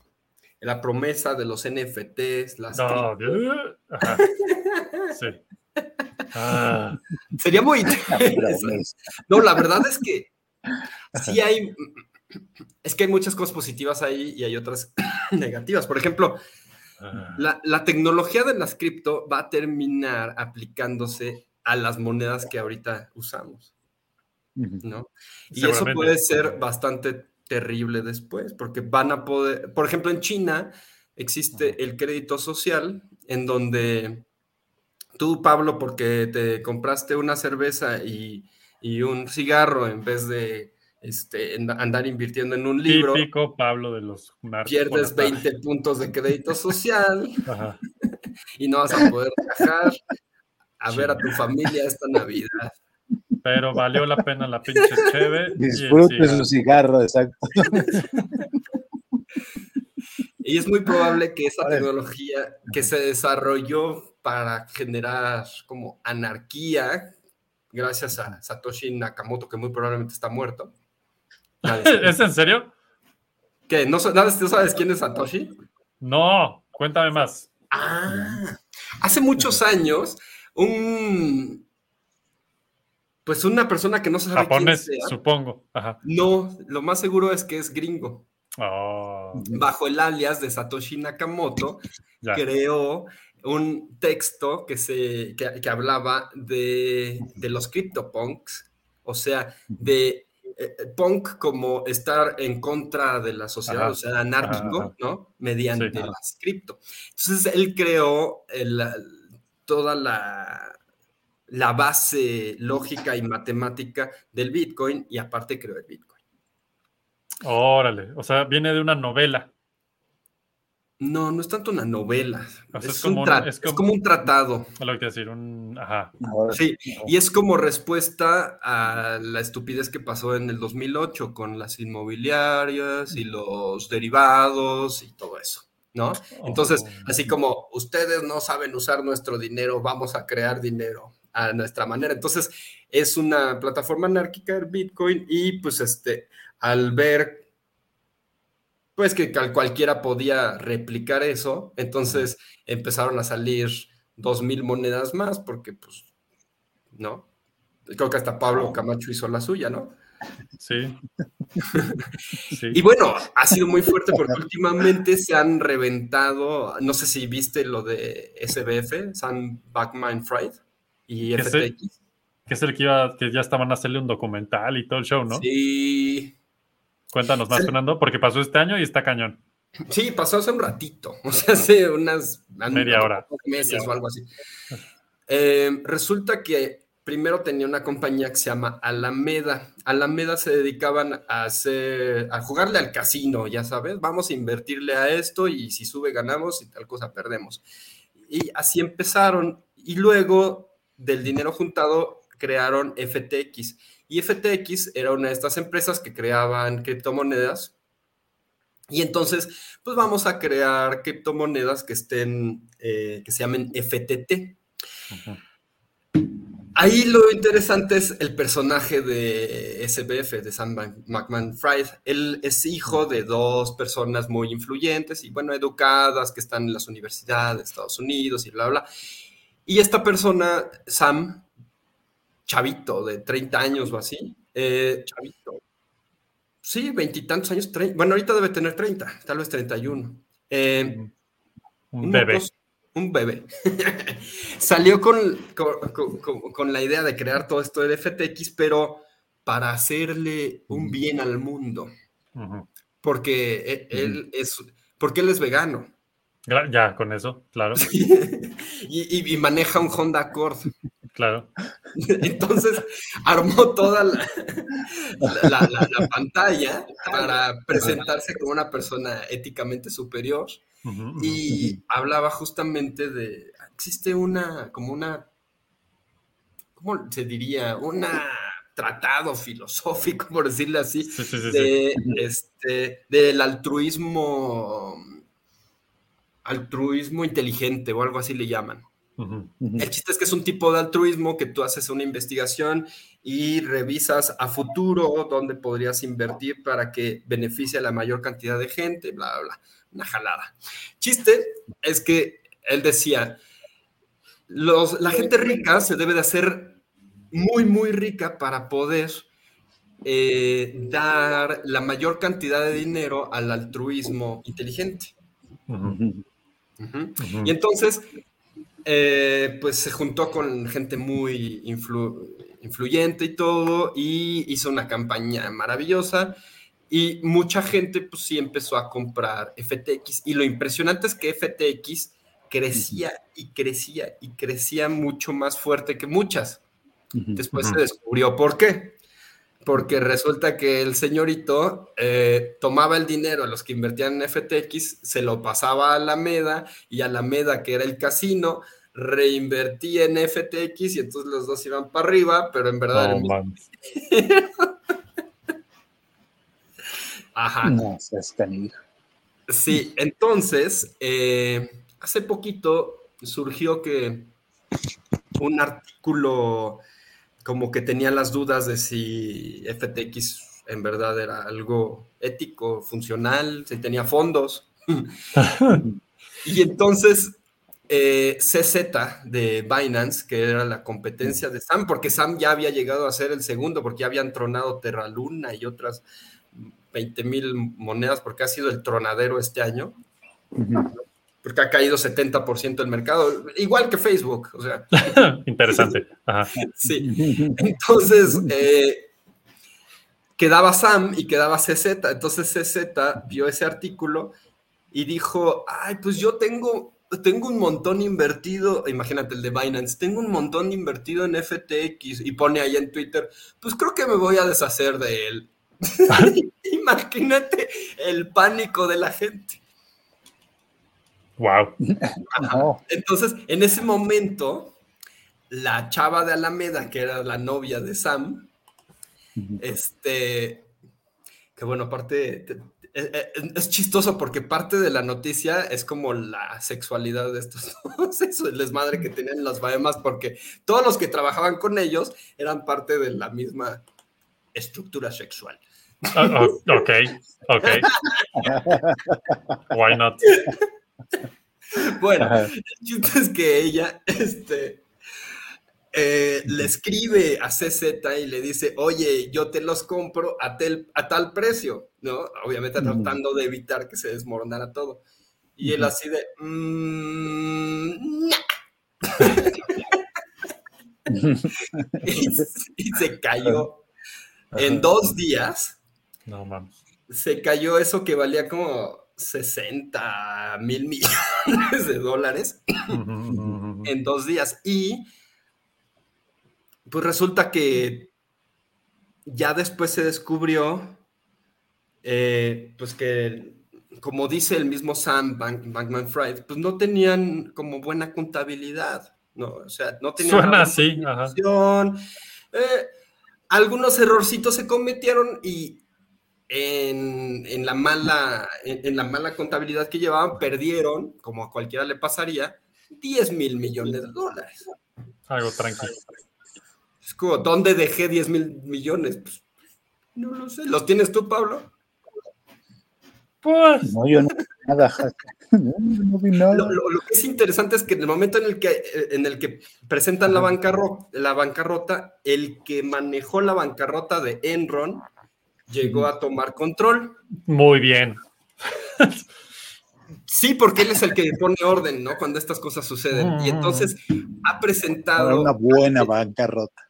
la promesa de los NFTs, las No. Ajá. Sí. Ah, Sería muy *laughs* No, la verdad es que sí hay, es que hay muchas cosas positivas ahí y hay otras *coughs* negativas. Por ejemplo, ah. la, la tecnología de las cripto va a terminar aplicándose a las monedas que ahorita usamos. ¿no? Y eso puede ser bastante terrible después, porque van a poder, por ejemplo, en China existe el crédito social, en donde tú, Pablo, porque te compraste una cerveza y, y un cigarro en vez de este, andar invirtiendo en un libro, Típico Pablo de los pierdes por la tarde. 20 puntos de crédito social *laughs* Ajá. *laughs* y no vas a poder viajar a ver a tu familia esta Navidad. Pero valió la pena la pinche *laughs* cheve. Disfrute su cigarro, exacto. *laughs* Y es muy probable que esa tecnología que se desarrolló para generar como anarquía, gracias a Satoshi Nakamoto, que muy probablemente está muerto. *laughs* ¿Es en serio? ¿Qué? ¿No, sa- nada- ¿tú sabes quién es Satoshi? No, cuéntame más. Ah, hace muchos años, un. Pues una persona que no sabe Japonés, quién sea. supongo. Ajá. No, lo más seguro es que es gringo. Oh, Bajo el alias de Satoshi Nakamoto, *laughs* ya. creó un texto que, se, que, que hablaba de, de los CryptoPunks, o sea, de eh, punk como estar en contra de la sociedad, Ajá, o sea, anárquico, ajá. ¿no? Mediante Sí. las cripto. Entonces, él creó el- toda la, la base lógica y matemática del Bitcoin y aparte creó el Bitcoin. Órale. O sea, viene de una novela. No, no es tanto una novela. O sea, es, como un- es es como- como un tratado. Lo que quiero decir, un. Ajá. Sí, y es como respuesta a la estupidez que pasó en el 2008 con las inmobiliarias y los derivados y todo eso, ¿no? Entonces, Oh. así como ustedes no saben usar nuestro dinero, vamos a crear dinero a nuestra manera. Entonces, es una plataforma anárquica el Bitcoin y pues este, al ver pues que cualquiera podía replicar eso, entonces empezaron a salir dos mil monedas más porque pues, ¿no? Creo que hasta Pablo Camacho hizo la suya, ¿no? Sí. *laughs* sí. Y bueno, ha sido muy fuerte porque últimamente se han reventado, no sé si viste lo de SBF, Sam Backman Fried y ¿Qué sé? FTX. Que es el que iba, que ya estaban a hacerle un documental y todo el show, ¿no? Sí, Cuéntanos más, Sí. Fernando, porque pasó este año y está cañón. sí, pasó hace un ratito, o sea, hace unas Media hora. meses Media o algo así. Eh, resulta que primero tenía una compañía que se llama Alameda. Alameda se dedicaban a hacer, a jugarle al casino, ya sabes, vamos a invertirle a esto y si sube ganamos y tal cosa perdemos. Y así empezaron y luego del dinero juntado crearon FTX. Y FTX era una de estas empresas que creaban criptomonedas. Y entonces, pues vamos a crear criptomonedas que estén, eh, que se llamen FTT. Ahí lo interesante es el personaje de SBF, de Sam McMahon Fried. Él es hijo de dos personas muy influyentes y, bueno, educadas, que están en las universidades de Estados Unidos y bla, bla. Y esta persona, Sam, chavito de 30 años o así, eh, chavito, sí, veintitantos años, bueno, ahorita debe tener 30, tal vez 31. Eh, Un un bebé. Un bebé. *laughs* Salió con, con- con- con- la idea de crear todo esto de FTX, pero para hacerle un bien al mundo. Porque e- él, es, porque él es vegano. Ya, con eso, claro, *laughs* y, y- y maneja un Honda Accord. claro. *laughs* Entonces armó toda la, la- la- la- la pantalla para presentarse como una persona éticamente superior. Ujú, ujú. y hablaba justamente de, existe una, como una, ¿cómo se diría? Un tratado filosófico, por decirlo así, Sí, sí, sí, sí. de, este, del altruismo, altruismo inteligente o algo así le llaman. El chiste es que es un tipo de altruismo que tú haces una investigación y revisas a futuro dónde podrías invertir para que beneficie a la mayor cantidad de gente, bla, bla, bla. Una jalada. Chiste es que él decía, los, la gente rica se debe de hacer muy, muy rica para poder eh, dar la mayor cantidad de dinero al altruismo inteligente. Y entonces, eh, pues se juntó con gente muy influ- influyente y todo, y hizo una campaña maravillosa. Y mucha gente, pues sí, empezó a comprar FTX. Y lo impresionante es que FTX crecía y crecía y crecía mucho más fuerte que muchas. Después se descubrió por qué. Porque resulta que el señorito eh, tomaba el dinero a los que invertían en FTX, se lo pasaba a Alameda y Alameda, que era el casino, reinvertía en FTX y entonces los dos iban para arriba, pero en verdad No el. *laughs* Ajá. No, seas. Sí, entonces, eh, hace poquito surgió que un artículo como que tenía las dudas de si FTX en verdad era algo ético, funcional, si tenía fondos. *laughs* y entonces eh, CZ de Binance, que era la competencia de Sam, porque Sam ya había llegado a ser el segundo, porque ya habían tronado Terra Luna y otras 20 mil monedas, porque ha sido el tronadero este año, porque ha caído 70% del mercado, igual que Facebook, o sea, *laughs* Interesante. Ajá. sí. Entonces, eh, quedaba Sam y quedaba CZ. Entonces CZ vio ese artículo y dijo, ay, pues yo tengo, tengo un montón invertido, imagínate el de Binance, tengo un montón invertido en FTX y pone ahí en Twitter, pues creo que me voy a deshacer de él. *laughs* Imagínate el pánico de la gente. Wow. No. Entonces, en ese momento, la chava de Alameda, que era la novia de Sam, este, que bueno, aparte, te- eh, eh, es chistoso porque parte de la noticia es como la sexualidad de estos *laughs* dos, eso, el desmadre que tenían las Bahamas, porque todos los que trabajaban con ellos eran parte de la misma estructura sexual. Ah, oh, ok, ok. *laughs* Why not? Bueno, Ajá. el chiste es que ella, este, eh, le escribe a CZ y le dice, oye, yo te los compro a, tel- a tal precio, ¿no? Obviamente tratando de evitar que se desmoronara todo. Y él así de, "Mm, nah". *laughs* y, y se cayó. En dos días No mames. se cayó eso que valía como 60 mil millones de dólares en dos días. Y pues resulta que ya después se descubrió, eh, pues que, como dice el mismo Sam Bank- Bankman Fried, pues no tenían como buena contabilidad, ¿no? O sea, no tenían... Suena así, ajá. eh, algunos errorcitos se cometieron y en, en la mala, en, en la mala contabilidad que llevaban, perdieron, como a cualquiera le pasaría, 10 mil millones de dólares. Algo tranquilo. Es como, ¿dónde dejé 10 mil millones? Pues, no lo sé. ¿Los tienes tú, Pablo? Pues, No, yo no vi nada. ja. *laughs* No, no vi nada. Lo, lo- lo que es interesante es que en el momento en el que, en el que presentan la, bancarrota, la bancarrota, el que manejó la bancarrota de Enron llegó a tomar control. muy bien. Sí, porque él es el que pone orden, ¿no? Cuando estas cosas suceden. Y entonces ha presentado, una buena bancarrota.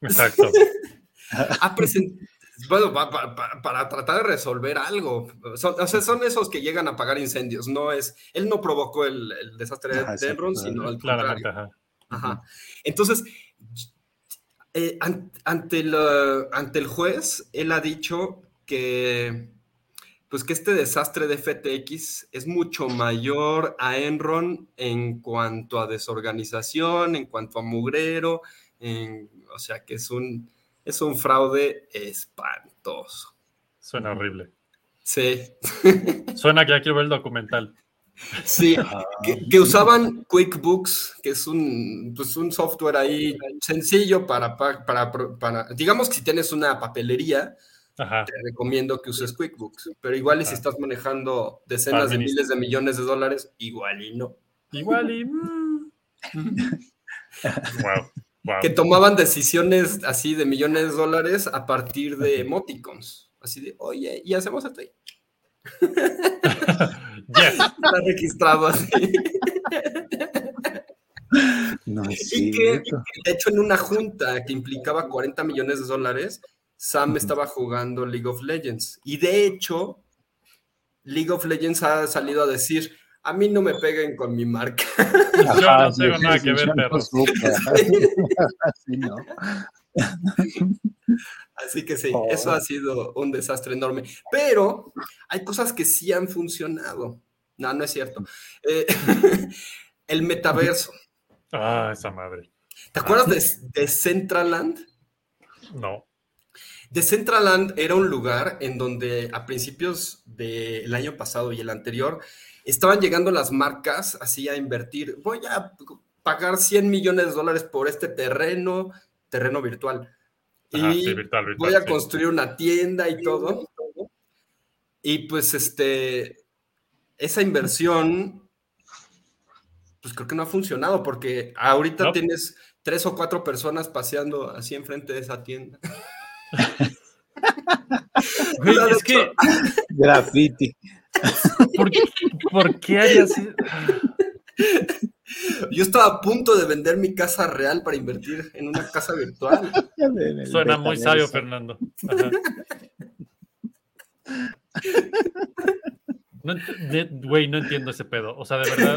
Exacto. *laughs* ha presentado, bueno, pa- pa- pa- para tratar de resolver algo. Son, o sea, son esos que llegan a apagar incendios, no es, él no provocó el, el desastre de- Ajá, de Enron, sino al Claramente, contrario. ajá. Ajá. Entonces, eh, an- ante, el, ante el juez, él ha dicho que, pues que este desastre de FTX es mucho mayor a Enron en cuanto a desorganización, en cuanto a mugrero, en- o sea que es un, es un fraude espantoso. Suena horrible. Sí, Suena que ya quiero ver el documental. Sí, que, que usaban QuickBooks, que es un, pues un software ahí sencillo para, pa- para, para, digamos que si tienes una papelería, Ajá. te recomiendo que uses QuickBooks, pero igual y si Ah. estás manejando decenas de miles de millones de dólares, igual y no. Igual y. mm. *laughs* Wow. Wow. Que tomaban decisiones así de millones de dólares a partir de emoticons. Así de, oye, y hacemos esto. *laughs* Yes. *laughs* Está registrado así. No es Y que, de hecho, en una junta que implicaba 40 millones de dólares, Sam estaba jugando League of Legends. Y de hecho, League of Legends ha salido a decir, a mí no me peguen con mi marca. Yo no tengo sí, nada sí, que ver, perro. *laughs* *laughs* Sí, no. Así que sí, Joder. eso ha sido un desastre enorme. Pero hay cosas que sí han funcionado. No, no es cierto. Eh, *laughs* el metaverso. Ah, esa madre. ¿Te acuerdas de, de Centraland? No. De Centraland era un lugar en donde a principios del año pasado y el anterior estaban llegando las marcas así a invertir. Voy a pagar 100 millones de dólares por este terreno, terreno virtual. Ajá, y sí, virtual, virtual, voy a sí. construir una tienda y todo. Y pues este, esa inversión, pues creo que no ha funcionado porque ahorita No. tienes tres o cuatro personas paseando así enfrente de esa tienda. *laughs* Güey, es que, Graffiti. ¿por, qué- por qué harías eso? Yo estaba a punto de vender mi casa real para invertir en una casa virtual. *laughs* Suena muy sabio, Fernando. Ajá. No Güey, no entiendo ese pedo. O sea, de verdad.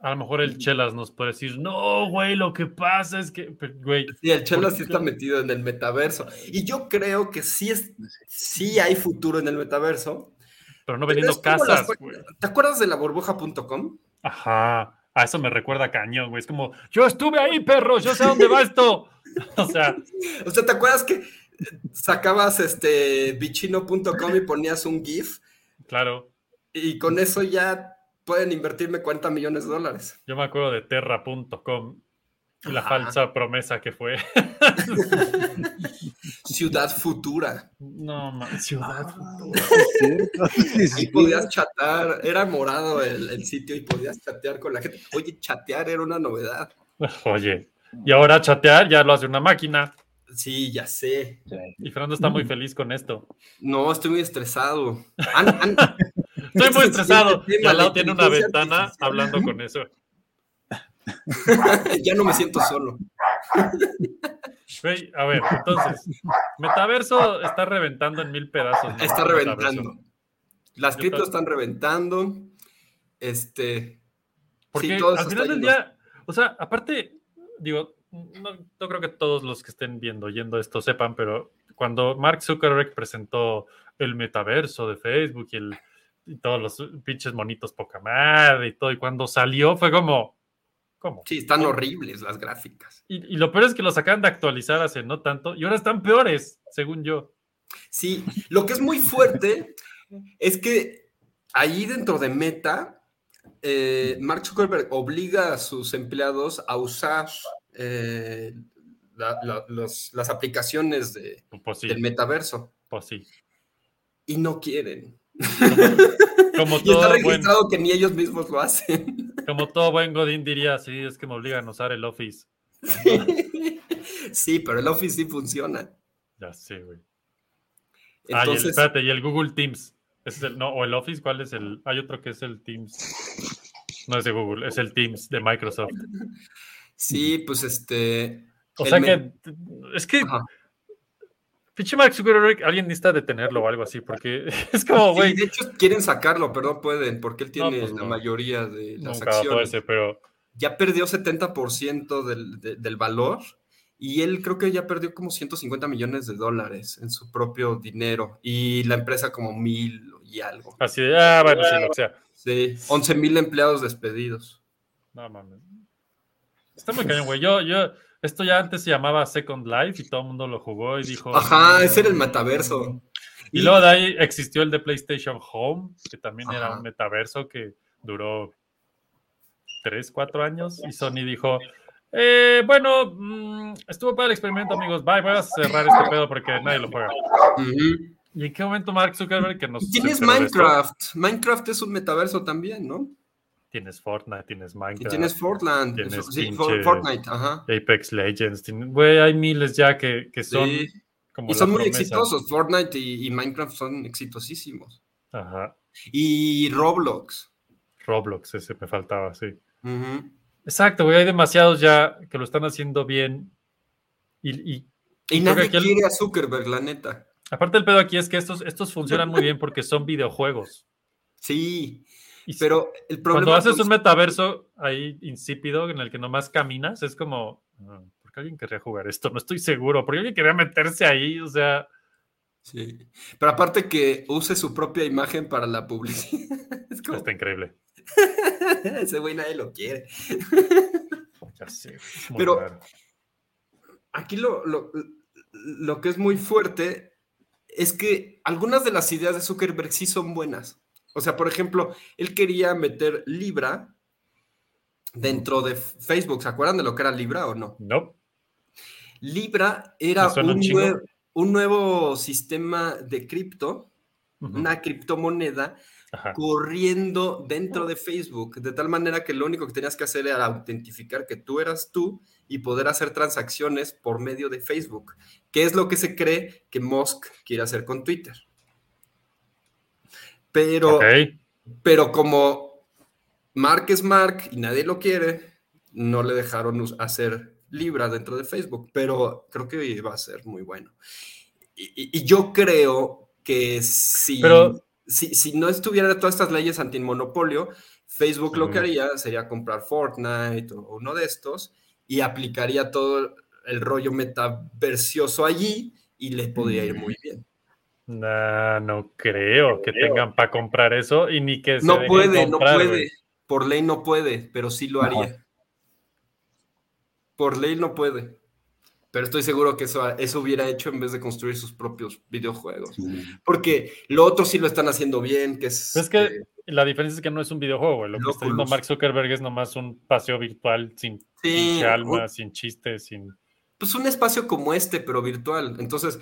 A lo mejor el Chelas nos puede decir, no, güey, lo que pasa es que, güey, Y el Chela ¿Por sí está metido en el metaverso. Y yo creo que sí, es, sí hay futuro en el metaverso, pero no vendiendo las- casas. ¿Te acuerdas de la burbuja.com? Ajá. A eso me recuerda cañón, güey. Es como, yo estuve ahí, perro, yo sé dónde va esto. *laughs* O sea, O sea, ¿te acuerdas que sacabas este bichino.com y ponías un GIF claro. y con eso ya pueden invertirme 40 millones de dólares? Yo me acuerdo de terra.com la Ajá. falsa promesa que fue. *laughs* Ciudad Futura. No, man, ciudad. *laughs* Sí, sí, Ahí podías chatear, era morado el, el sitio y podías chatear con la gente. Oye, chatear era una novedad. *laughs* Oye, y ahora chatear ya lo hace una máquina. Sí, ya sé. Y Fernando está muy feliz con esto. No, estoy muy estresado. Han- han- Estoy muy estresado. Y al lado la tiene una ventana artificial. hablando con eso. *laughs* ya no me siento solo. A ver, entonces, Metaverso está reventando en mil pedazos. ¿no? Está Metaverso. reventando. Las criptos están reventando. Este. Porque sí, al final del día, o sea, aparte, digo, no, no creo que todos los que estén viendo, oyendo esto sepan, pero cuando Mark Zuckerberg presentó el metaverso de Facebook y, el, y todos los pinches monitos poca madre y todo, y cuando salió fue como, ¿cómo? Sí, están horribles las gráficas. Y, y lo peor es que los acaban de actualizar hace no tanto y ahora están peores, según yo. Sí, lo que es muy fuerte *laughs* es que ahí dentro de Meta, eh, Mark Zuckerberg obliga a sus empleados a usar eh, la- la- los- las aplicaciones de- Pues sí, del metaverso pues sí. y no quieren. Como *laughs* Y está todo, buen, registrado que ni ellos mismos lo hacen. Como todo buen Godín diría, sí, es que me obligan a usar el Office. *laughs* Sí, pero el Office sí funciona. Ya sé, güey. Ah, y el, Entonces, espérate, y el Google Teams. Es el, no, o el Office, ¿cuál es el? Hay otro que es el Teams. No es de Google, es el Teams de Microsoft. sí, pues este. O sea me- que es que ajá. Pinche Mark Zuckerberg, alguien necesita detenerlo o algo así, porque *laughs* es como, Sí, güey, de hecho, quieren sacarlo, pero no pueden, porque él No, tiene pues la no. mayoría de las nunca va a acciones. poderse, pero ya perdió 70% del, de- del valor y él creo que ya perdió como 150 millones de dólares en su propio dinero y la empresa como mil y algo. así de, ah, bueno, sí, lo que sea. Sí, 11 mil empleados despedidos. No mames. Está muy cañón, güey. Yo, yo, esto ya antes se llamaba Second Life y todo el mundo lo jugó y dijo. Ajá, ese era el metaverso. Y luego de ahí existió el de PlayStation Home, que también era un metaverso que duró 3, 4 años. Y Sony dijo: eh, Bueno, mm, estuvo para el experimento, amigos. Bye, voy a cerrar este pedo porque nadie lo juega. ¿Y en qué momento Mark Zuckerberg que nos. Tienes esto? Minecraft. Minecraft es un metaverso también, ¿no? Tienes Fortnite, tienes Y Minecraft, tienes Fortnite. Tienes Eso- sí, Fortnite, ajá. Apex Legends. Güey, hay miles ya que, que son. Sí. Como Y son muy promesa. exitosos. Fortnite y, y Minecraft son exitosísimos. Ajá. Y Roblox. Roblox, ese me faltaba, sí. Ujú. Exacto, güey, hay demasiados ya que lo están haciendo bien. Y, y Y nadie quiere a Zuckerberg, la neta. aparte el pedo aquí es que estos, estos funcionan muy bien porque son videojuegos. Sí, Y pero el cuando haces un metaverso ahí insípido en el que nomás caminas, es como, "Ah, ¿por qué alguien querría jugar esto? No estoy seguro. ¿Por qué alguien quería meterse ahí? O sea, Sí. Pero aparte que use su propia imagen para la publicidad. *laughs* Es como, está increíble. *laughs* ese güey nadie lo quiere. *laughs* Ya sé, Pero- raro. Aquí lo, lo, lo que es muy fuerte es que algunas de las ideas de Zuckerberg sí son buenas. O sea, por ejemplo, él quería meter Libra dentro de Facebook. ¿Se acuerdan de lo que era Libra o no? No, Libra era un, nue- nuevo sistema de cripto, una criptomoneda Ajá. corriendo dentro de Facebook, de tal manera que lo único que tenías que hacer era autentificar que tú eras tú y poder hacer transacciones por medio de Facebook, que es lo que se cree que Musk quiere hacer con Twitter. Pero, pero como Mark es Mark y nadie lo quiere, no le dejaron hacer Libra dentro de Facebook, pero creo que va a ser muy bueno. Y, yo creo que si, Pero- si, si no estuviera todas estas leyes antimonopolio, Facebook lo que haría sería comprar Fortnite o uno de estos y aplicaría todo el rollo metaversioso allí y le podría ir muy bien. Nah, no creo que tengan para comprar eso y ni que se No dejen puede, no comprar, puede. güey. Por ley no puede, pero sí lo haría. Por ley no puede. Pero estoy seguro que eso, eso hubiera hecho en vez de construir sus propios videojuegos. Porque lo otro sí lo están haciendo bien, que es... Es que eh, la diferencia es que no es un videojuego, güey. Lo que está haciendo Oculus. Mark Zuckerberg es nomás un paseo virtual sin alma, sin chistes, sin. pues un espacio como este, pero virtual. Entonces,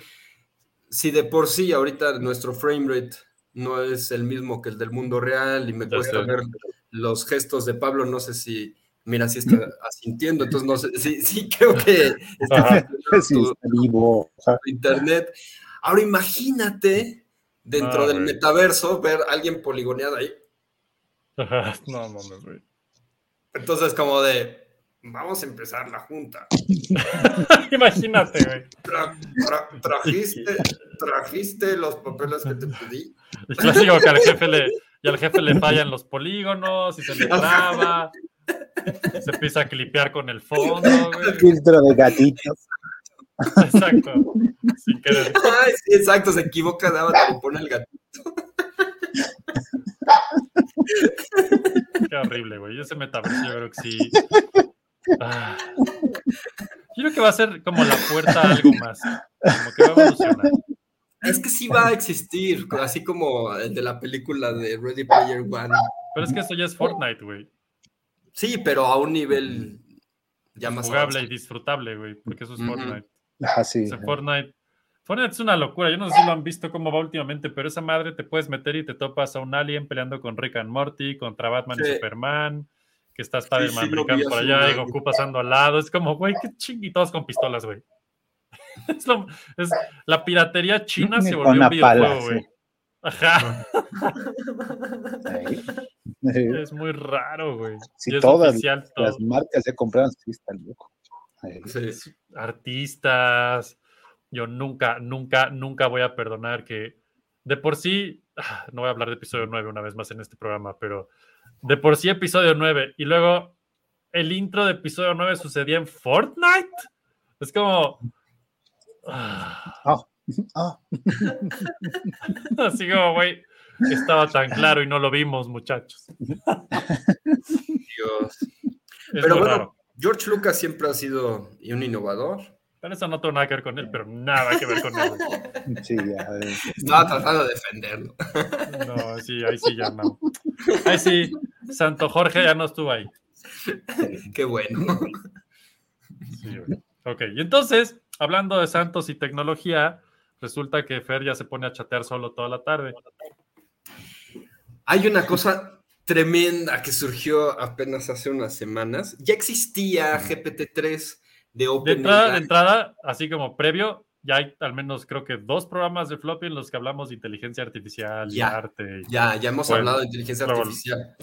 si de por sí ahorita nuestro frame rate no es el mismo que el del mundo real y me cuesta ver los gestos de Pablo, no sé si, mira, si está *laughs* asintiendo, entonces no sé, sí, sí creo que está Sí, tu, está vivo. Tu internet. Ahora imagínate dentro Ah, del güey. metaverso ver a alguien poligoneado ahí. *laughs* No mames, güey. Entonces, como de, vamos a empezar la junta. *laughs* Imagínate, güey. Tra- tra- trajiste, trajiste los papeles que te pedí. *laughs* El clásico que al jefe le, y al jefe le fallan los polígonos y se le traba. Se empieza a clipear con el fondo, güey. Filtro de gatito. Exacto. Sin querer. Ay, sí, exacto, se equivoca de avatar y pone el gato. Qué horrible, güey. Ese metaverso yo creo que sí. Ah. Yo creo que va a ser como la puerta a algo más. Como que va a evolucionar. Es que sí va a existir, así como el de la película de Ready Player One. Pero es que eso ya es Fortnite, güey. Sí, pero a un nivel ya más Jugable y disfrutable, güey. Porque eso es. Fortnite. Ajá, sí. O sea, Fortnite. Fortnite es una locura. Yo no sé si lo han visto cómo va últimamente, pero esa madre te puedes meter y te topas a un alien peleando con Rick and Morty, contra Batman y Sí. Superman, que está Spider-Man sí, por allá y. Goku pasando al lado. Es como, güey, qué chinguitos con pistolas, güey. *laughs* Es lo- es- la piratería china se Con volvió una un pala, videojuego, güey. sí. Ajá, *laughs* es muy raro, güey. Es todas oficial todo. Las marcas se compraron, sí, está loco. Artistas. Yo nunca, nunca, nunca voy a perdonar que de por sí, ah, no voy a hablar de episodio 9 una vez más en este programa, pero de por sí episodio 9 y luego el intro de episodio 9 sucedía en Fortnite. Es como... ah, Ah, *laughs* *laughs* así como, güey, estaba tan claro y no lo vimos, muchachos. Dios. Es Pero bueno, raro. George Lucas siempre ha sido un innovador. Pero eso no tuvo nada que ver con él, pero nada que ver con él. *laughs* sí, ya. Estaba tratando de defenderlo. No, sí, ahí sí ya no. Ahí sí, Santo Jorge ya no estuvo ahí. Qué bueno. Sí, ok, y entonces, hablando de santos y tecnología, resulta que Fer ya se pone a chatear solo toda la tarde. Hay una cosa tremenda que surgió apenas hace unas semanas. Ya existía GPT-3 de De entrada, de entrada, así como previo, ya hay al menos creo que dos programas de Floppy en los que hablamos de inteligencia artificial y Ya. arte. y- Ya, ya hemos Bueno, hablado de inteligencia artificial.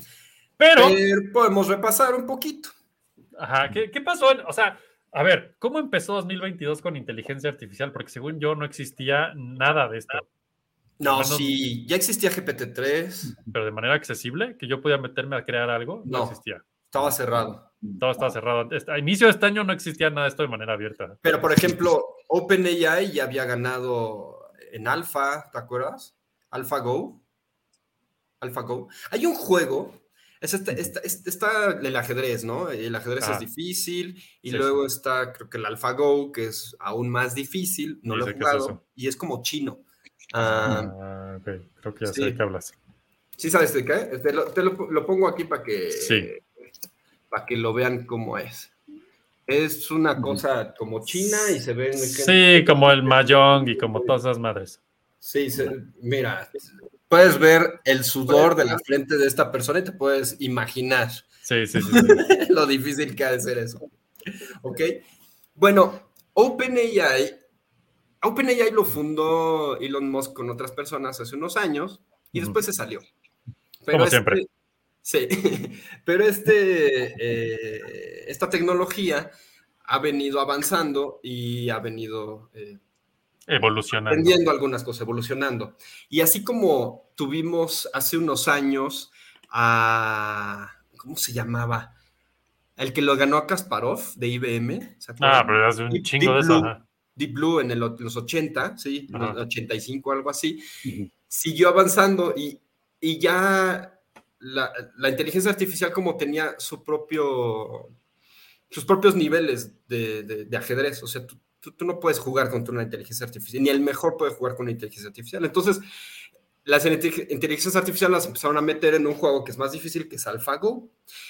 Pero, Pero podemos repasar un poquito. ajá, ¿qué, qué pasó? o sea, a ver, ¿cómo empezó 2022 con inteligencia artificial? Porque según yo no existía nada de esto, No, sí, ya existía GPT-3, pero de manera accesible, que yo podía meterme a crear algo, no, No. existía. Estaba cerrado. Todo estaba cerrado. Este- A inicio de este año no existía nada de esto de manera abierta. Pero, por ejemplo, OpenAI ya había ganado en Alpha, ¿te acuerdas? AlphaGo. AlphaGo. Hay un juego, es este- esta- este- está el ajedrez, ¿no? El ajedrez Ah. es difícil y Sí, luego está, creo que el AlphaGo, que es aún más difícil, no lo he es jugado, y es como chino. Ah, Ah, ok, creo que ya sí. sé de qué hablas. ¿Sí sabes de qué? Te lo, te lo- lo pongo aquí para que, Sí. Para que lo vean cómo es. Es una cosa como china y se ven... Sí, como el Mahjong y como todas esas madres. Sí, se- mira, puedes ver el sudor de la frente de esta persona y te puedes imaginar Sí, sí, sí. sí. *laughs* lo difícil que ha de ser eso. ¿Ok? Bueno, OpenAI, OpenAI lo fundó Elon Musk con otras personas hace unos años y después se salió. Como este- siempre. Sí, *laughs* pero este, eh, esta tecnología ha venido avanzando y ha venido eh, Evolucionando. aprendiendo algunas cosas, evolucionando. Y así como tuvimos hace unos años a, ¿cómo se llamaba? El que lo ganó a Kasparov de IBM. ¿se? Ah, pero hace un Deep- chingo Deep de eso. Blue. Deep Blue en el los 80, ¿sí? Ajá. 85, algo así, Ujú. siguió avanzando y, y ya la, la inteligencia artificial como tenía su propio, sus propios niveles de, de- de ajedrez, o sea, tú, tú- tú no puedes jugar contra una inteligencia artificial, ni el mejor puede jugar con una inteligencia artificial. Entonces, las inte- inteligencias artificiales las empezaron a meter en un juego que es más difícil, que es AlphaGo.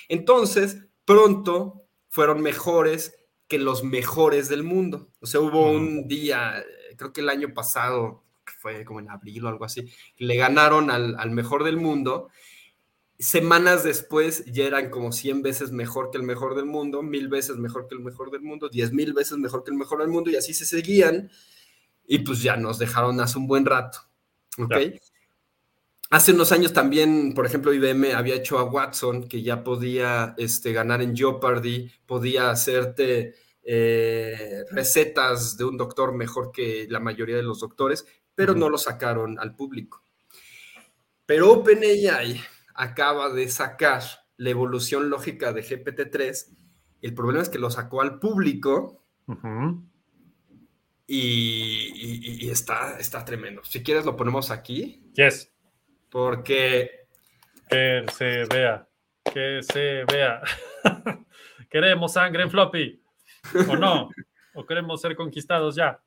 Entonces, pronto fueron mejores que los mejores del mundo. O sea, hubo un día, creo que el año pasado, que fue como en abril o algo así, le ganaron al, al mejor del mundo. Semanas después ya eran como 100 veces mejor que el mejor del mundo, mil veces mejor que el mejor del mundo, 10 mil veces mejor que el mejor del mundo, y así se seguían. Y pues ya nos dejaron hace un buen rato. ¿Ok? Ya. Hace unos años también, por ejemplo, IBM había hecho a Watson, que ya podía este, ganar en Jeopardy, podía hacerte eh, recetas de un doctor mejor que la mayoría de los doctores, pero no lo sacaron al público. Pero OpenAI acaba de sacar la evolución lógica de GPT-3. El problema es que lo sacó al público y, y- y está, está tremendo. Si quieres lo ponemos aquí, Yes. porque Que se vea. Que se vea. *laughs* ¿Queremos sangre en floppy? ¿O no? ¿O queremos ser conquistados ya?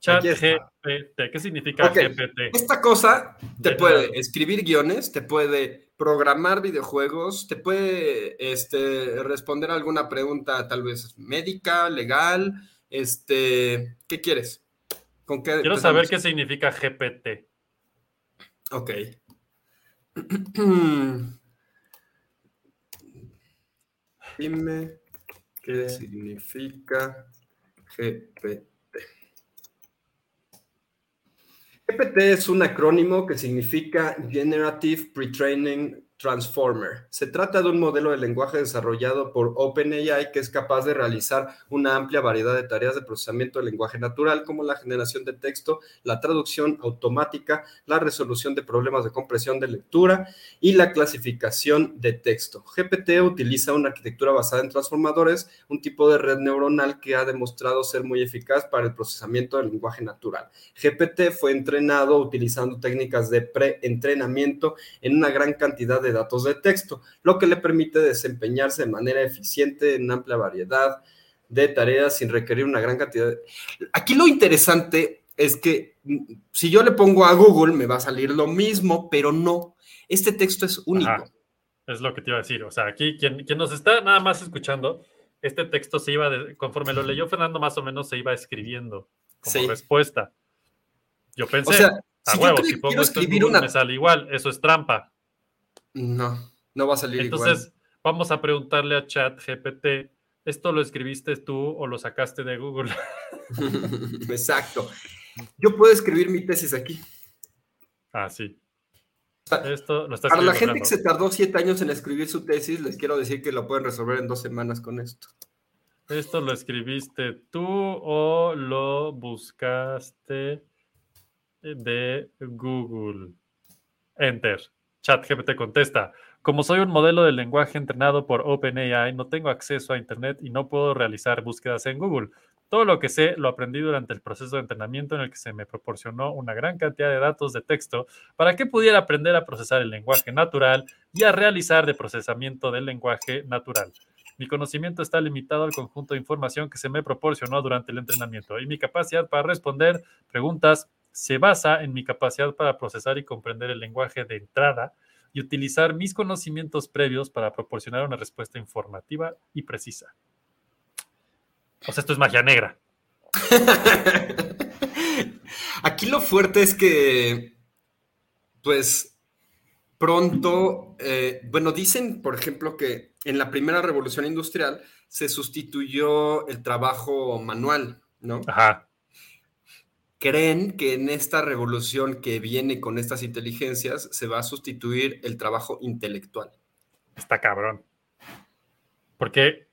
Chat. GPT. ¿Qué significa. GPT? esta cosa te puede escribir guiones, te puede programar videojuegos, te puede este, responder alguna pregunta tal vez médica, legal, este, ¿qué quieres? ¿Con qué Quiero saber qué significa GPT. Ok. *clears throat* Dime qué significa GPT. GPT es un acrónimo que significa Generative Pre-Training Transformer. Se trata de un modelo de lenguaje desarrollado por OpenAI que es capaz de realizar una amplia variedad de tareas de procesamiento de lenguaje natural como la generación de texto, la traducción automática, la resolución de problemas de compresión de lectura y la clasificación de texto. GPT utiliza una arquitectura basada en transformadores, un tipo de red neuronal que ha demostrado ser muy eficaz para el procesamiento del lenguaje natural. GPT fue entrenado utilizando técnicas de preentrenamiento en una gran cantidad de datos de texto, lo que le permite desempeñarse de manera eficiente en amplia variedad de tareas sin requerir una gran cantidad de... Aquí lo interesante es que mm, si yo le pongo a Google me va a salir lo mismo, pero no. Este texto es único. Ajá. Es lo que te iba a decir. O sea, aquí quien, quien nos está nada más escuchando, este texto se iba, de- conforme lo leyó Fernando, más o menos se iba escribiendo como Sí. respuesta. Yo pensé, O sea, a si huevo, si pongo quiero esto en escribir Google una... me sale igual, eso es trampa. No, no va a salir Entonces, vamos a preguntarle a Chat GPT, ¿esto lo escribiste tú o lo sacaste de Google? *laughs* *laughs* Exacto. Yo puedo escribir mi tesis aquí. ah, sí. Pa- Esto lo está Para la gente que se tardó siete años en escribir su tesis, les quiero decir que lo pueden resolver en dos semanas con esto. ¿Esto lo escribiste tú o lo buscaste de Google? Enter. ChatGPT contesta. Como soy un modelo de lenguaje entrenado por OpenAI, no tengo acceso a Internet y no puedo realizar búsquedas en Google. Todo lo que sé lo aprendí durante el proceso de entrenamiento en el que se me proporcionó una gran cantidad de datos de texto para que pudiera aprender a procesar el lenguaje natural y a realizar de procesamiento del lenguaje natural. Mi conocimiento está limitado al conjunto de información que se me proporcionó durante el entrenamiento y mi capacidad para responder preguntas se basa en mi capacidad para procesar y comprender el lenguaje de entrada y utilizar mis conocimientos previos para proporcionar una respuesta informativa y precisa. O sea, esto es magia negra. *laughs* Aquí lo fuerte es que, pues, pronto, eh, bueno, dicen, por ejemplo, que en la primera revolución industrial se sustituyó el trabajo manual, ¿no? Ajá. Creen que en esta revolución que viene con estas inteligencias se va a sustituir el trabajo intelectual. Está cabrón. Porque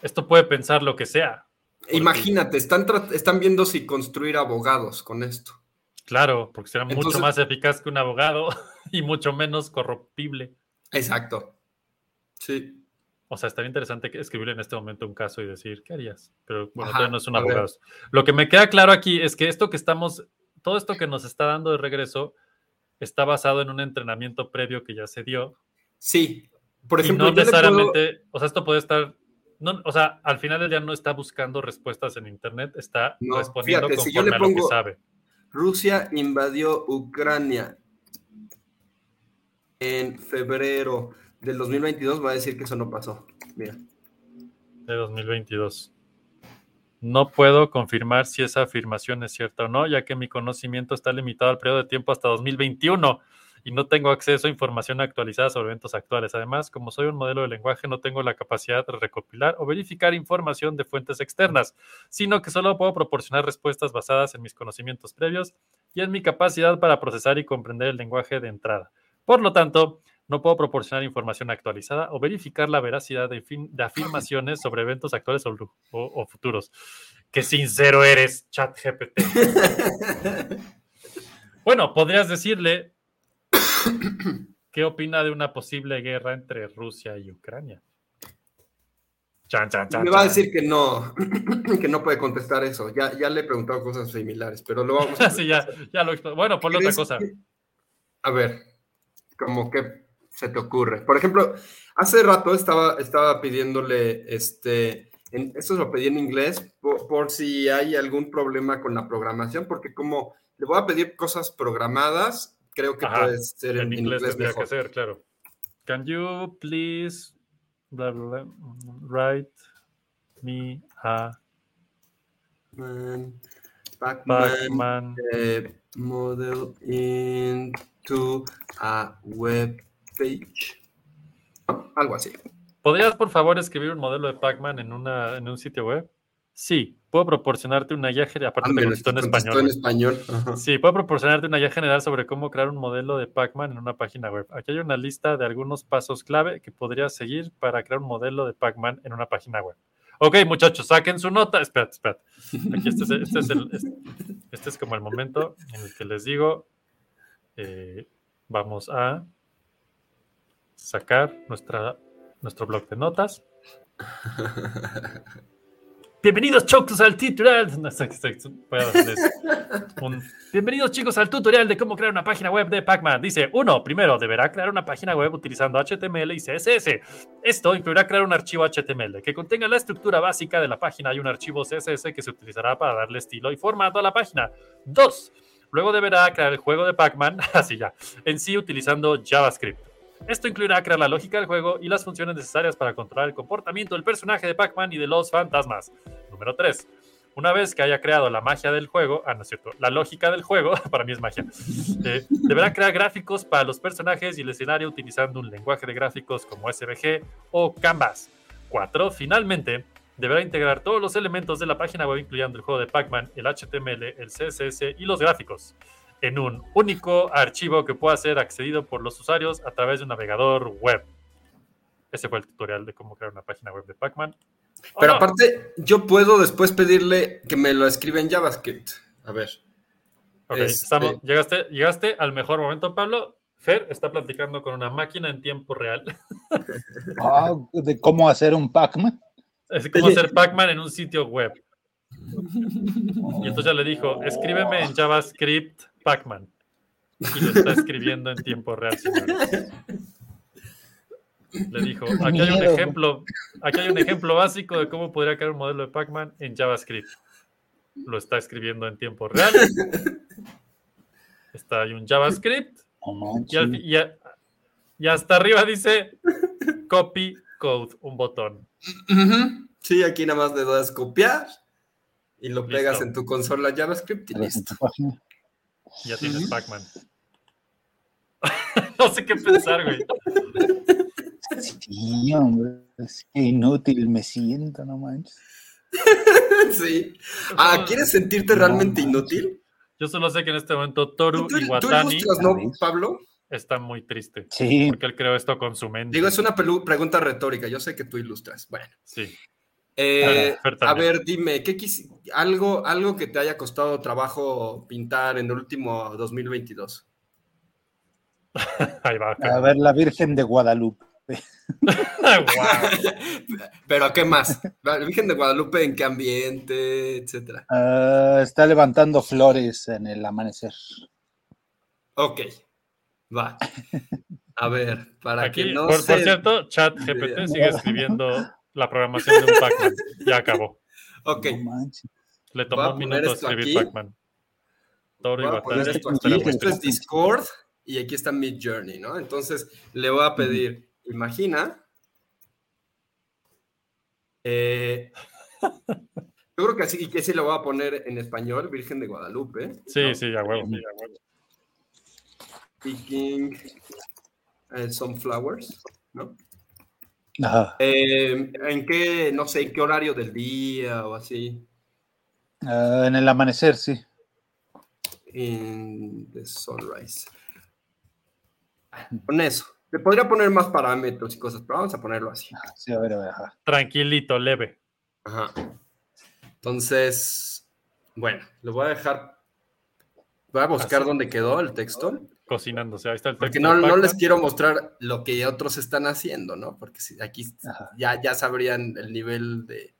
esto puede pensar lo que sea. Porque- Imagínate, están, están viendo si construir abogados con esto. Claro, porque será mucho más eficaz que un abogado *laughs* y mucho menos corruptible. Exacto. Sí. O sea, estaría interesante que escribirle en este momento un caso y decir, ¿qué harías? Pero bueno, Ajá, todavía no es un abogado. Lo que me queda claro aquí es que esto que estamos, todo esto que nos está dando de regreso está basado en un entrenamiento previo que ya se dio. Sí. Por y ejemplo, no puedo- necesariamente, o sea, esto puede estar, no, o sea, al final del día no está buscando respuestas en Internet, está No, respondiendo fíjate, si yo conforme le a lo que pongo- sabe. Rusia invadió Ucrania en febrero del 2022, va a decir que eso no pasó. Mira. de 2022. No puedo confirmar si esa afirmación es cierta o no, ya que mi conocimiento está limitado al periodo de tiempo hasta 2021 y no tengo acceso a información actualizada sobre eventos actuales. Además, como soy un modelo de lenguaje, no tengo la capacidad de recopilar o verificar información de fuentes externas, sino que solo puedo proporcionar respuestas basadas en mis conocimientos previos y en mi capacidad para procesar y comprender el lenguaje de entrada. Por lo tanto, no puedo proporcionar información actualizada o verificar la veracidad de, fin- de afirmaciones sobre eventos actuales o, o- o futuros. Qué sincero eres, ChatGPT. bueno, podrías decirle qué opina de una posible guerra entre Rusia y Ucrania. Chan, chan, chan, Me va a decir que no, *clears throat* que no puede contestar eso. Ya, ya le he preguntado cosas similares, pero lo vamos a *laughs* Sí, ya, ya lo Bueno, ponle otra ¿Crees cosa. que- A ver, como que se te ocurre. Por ejemplo, hace rato estaba, estaba pidiéndole, este, en, esto lo pedí en inglés, por, por si hay algún problema con la programación, porque como le voy a pedir cosas programadas, creo que Ajá, puede ser en, En inglés tendría mejor. que ser, claro. Can you please bla, bla, bla, write me a Man, Pac-Man, Pac-Man eh, model into a web page. ¿No? Algo así. ¿Podrías, por favor, escribir un modelo de Pac-Man en, una, en un sitio web? Sí, puedo proporcionarte una guía general. Aparte, Ah, te contestó en español. en español. Sí, puedo proporcionarte una guía general sobre cómo crear un modelo de Pac-Man en una página web. Aquí hay una lista de algunos pasos clave que podrías seguir para crear un modelo de Pac-Man en una página web. Ok, muchachos, saquen su nota. Espérate, espérate. Aquí este es, este es, el- este- este es como el momento en el que les digo, eh, vamos a sacar nuestra, nuestro blog de notas. Bienvenidos chicos al tutorial. Bienvenidos chicos al tutorial de cómo crear una página web de Pac-Man. Dice, uno, primero deberá crear una página web utilizando HTML y CSS. Esto incluirá crear un archivo HTML que contenga la estructura básica de la página y un archivo CSS que se utilizará para darle estilo y formato a la página. Dos, luego deberá crear el juego de Pac-Man, *laughs* así ya, en sí utilizando JavaScript. Esto incluirá crear la lógica del juego y las funciones necesarias para controlar el comportamiento del personaje de Pac-Man y de los fantasmas. Número 3. Una vez que haya creado la magia del juego, ah, no es cierto, la lógica del juego, *laughs* para mí es magia, eh, deberá crear gráficos para los personajes y el escenario utilizando un lenguaje de gráficos como SVG o Canvas. 4. Finalmente, deberá integrar todos los elementos de la página web, incluyendo el juego de Pac-Man, el HTML, el CSS y los gráficos, en un único archivo que pueda ser accedido por los usuarios a través de un navegador web. Ese fue el tutorial de cómo crear una página web de Pac-Man. Pero Oh, no. aparte, yo puedo después pedirle que me lo escriba en JavaScript. A ver. Ok, este- estamos- llegaste, llegaste al mejor momento, Pablo. Fer está platicando con una máquina en tiempo real. *laughs* Ah, de cómo hacer un Pac-Man. Es como hacer Pac-Man en un sitio web. *laughs* Y entonces ya le dijo, escríbeme en JavaScript Pac-Man. Y lo está escribiendo en tiempo real. señores. Le dijo, aquí hay un ejemplo, aquí hay un ejemplo básico de cómo podría crear un modelo de Pac-Man en JavaScript. Lo está escribiendo en tiempo real. Está ahí un JavaScript. Y, al fi- y a- y hasta arriba dice copy code, un botón. Sí, aquí nada más le das copiar y lo Listo. pegas en tu consola JavaScript y listo. Ya tienes. Pac-Man. *laughs* no sé qué pensar, güey. Sí, hombre. es que inútil me siento, no manches. *laughs* Sí. Ah, ¿quieres sentirte realmente No inútil? Yo solo sé que en este momento Toru Tú, tú Iwatani ilustras, ¿no. Pablo? está muy triste. Sí, Porque él creó esto con su mente. Digo, es una pregunta retórica. Yo sé que tú ilustras. Bueno. Sí. Eh, a ver, dime, ¿qué quisi- algo, algo que te haya costado trabajo pintar en el último 2022? *laughs* Ahí va. A ver, la Virgen de Guadalupe. Wow. *laughs* Pero ¿qué más? La Virgen de Guadalupe, ¿en qué ambiente, etcétera? Ah, está levantando flores en el amanecer. Ok, va. A ver, para Aquí, que no por, por cierto, chat GPT *laughs* sigue escribiendo la programación de un Pac-Man. *laughs* Ya acabó. Ok, No. Le tomó un minuto escribir. Pac-Man. Toro y voy a poner Batalla. esto aquí. aquí, Esto es Discord y aquí está Mid Journey, ¿no? Entonces le voy a pedir, imagina. eh, *laughs* yo creo que así, y que sí lo voy a poner en español, Virgen de Guadalupe. Sí, ¿no? sí, a huevo. sí, a huevo. Picking eh, Sunflowers, ¿no? Ajá. Eh, ¿En qué, no sé, en qué horario del día o así? Ah, en el amanecer, sí. In the sunrise. Con eso. Le podría poner más parámetros y cosas, pero vamos a ponerlo así. Sí, a ver, a ver, ajá. Tranquilito, leve. Ajá. Entonces, bueno, lo voy a dejar. Voy a buscar Así. dónde quedó el texto, Cocinándose. Ahí está el porque texto no, Pac-Man. les quiero mostrar lo que otros están haciendo, ¿no? Porque si aquí Ajá. ya, ya sabrían el nivel de,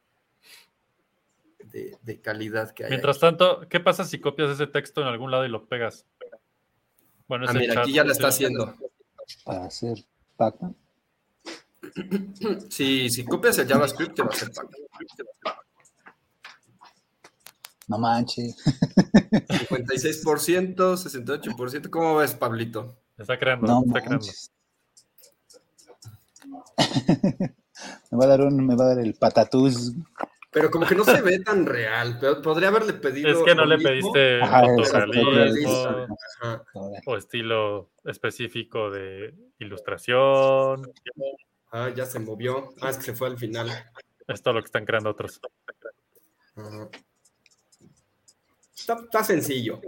de, de calidad que hay. Mientras aquí. tanto, ¿qué pasa si copias ese texto en algún lado y lo pegas? Bueno, Ah, mira, chat, aquí ya lo está haciendo. Para hacer Pac-Man. *clears throat* Si, si copias el JavaScript, te va a hacer pack. No manches. 56%, 68%. ¿Cómo ves, Pablito? Está creando, No está creando. me va a dar un, me va a dar el patatús. Pero como que no se ve tan real. Pero podría haberle pedido. Es que no le mismo. pediste Ajá, fotorrealismo Ajá. o estilo específico de ilustración. Ah, ya se movió. Ah, es que se fue al final. Es todo lo que están creando otros. Ajá. Está, está sencillo,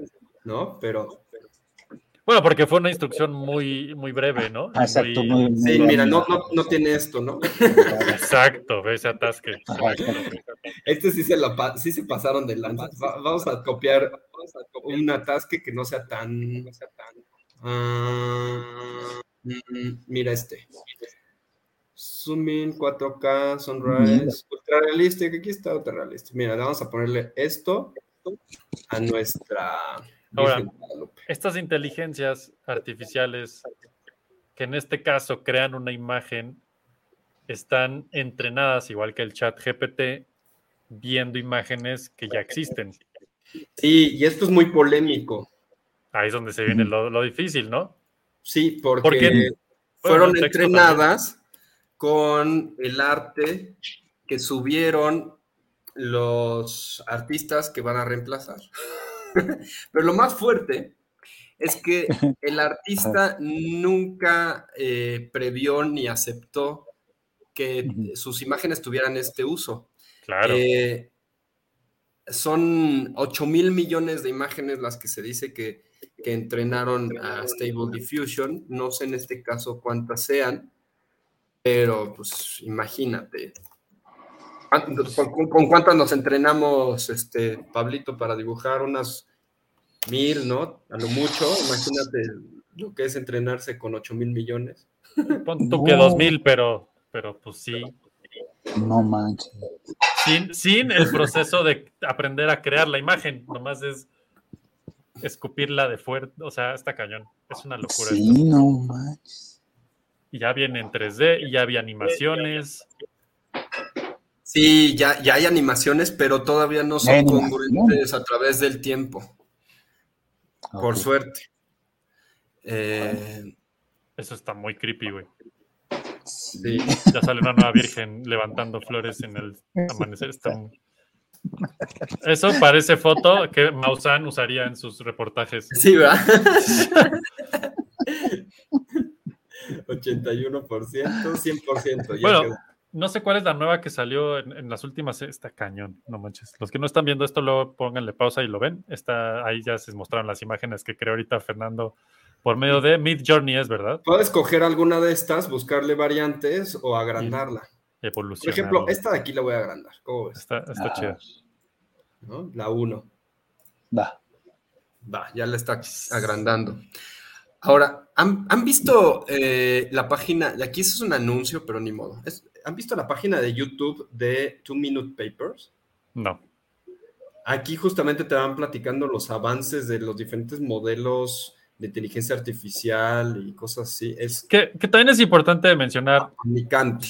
¿no? Pero. Bueno, porque fue una instrucción muy, muy breve, ¿no? Exacto, muy, muy Sí, mira, no, no, no tiene esto, ¿no? Exacto, ve ese atasque. Exacto. Este sí se, la, sí se pasaron de lanza. Va- vamos a copiar un atasque que no sea tan. Ah, mm, mira este. Zoom in 4K, Sunrise, ultra realista. Aquí está ultra realista. Mira, vamos a ponerle esto a nuestra. Ahora. Estas inteligencias artificiales que en este caso crean una imagen están entrenadas, igual que el chat GPT, viendo imágenes que ya existen. Sí, y esto es muy polémico. Ahí es donde se viene lo, lo difícil, ¿no? Sí, porque Porque- fueron Bueno, entrenadas con el arte que subieron los artistas que van a reemplazar. *laughs* Pero lo más fuerte es que el artista nunca eh, previó ni aceptó que sus imágenes tuvieran este uso. Claro. Eh, son 8 mil millones de imágenes las que se dice que, que entrenaron a Stable Diffusion. No sé en este caso cuántas sean, pero pues imagínate. ¿Cuánto- ¿Con, con cuántas nos entrenamos, este, Pablito, para dibujar? Unas mil, ¿no? A lo mucho. Imagínate lo que es entrenarse con 8 mil millones. Pon tú que no. 2000, pero, pero pues sí. No manches. Sin, sin el proceso de aprender a crear la imagen, nomás es escupirla de fuerte. O sea, está cañón. Es una locura. esto. Sí, no manches. Y ya viene en 3D, y ya había animaciones. Sí, ya, ya hay animaciones, pero todavía no son congruentes a través del tiempo, por Ok. suerte. Eh, Eso está muy creepy, güey. sí. Ya sale una nueva virgen levantando flores en el amanecer. Está muy- Eso parece foto que Maussan usaría en sus reportajes. Sí, ¿verdad? *laughs* 81%, 100%. ya Bueno, quedó. No sé cuál es la nueva que salió en, en las últimas. Está cañón, no manches. Los que no están viendo esto, luego pónganle pausa y lo ven. Está, ahí ya se mostraron las imágenes que creó ahorita Fernando por medio de Mid Journey, es verdad. Puedes coger alguna de estas, buscarle variantes o agrandarla. Por ejemplo, esta de aquí la voy a agrandar. ¿Cómo ves? Está, está Ah, chida. ¿No? La 1. Va. Va, ya la está agrandando. Ahora, ¿han, han visto eh, la página? Aquí eso es un anuncio, pero ni modo. Es- ¿Han visto la página de YouTube de Two Minute Papers? No. Aquí justamente te van platicando los avances de los diferentes modelos de inteligencia artificial y cosas así. Es Que, que también es importante mencionar, comunicante.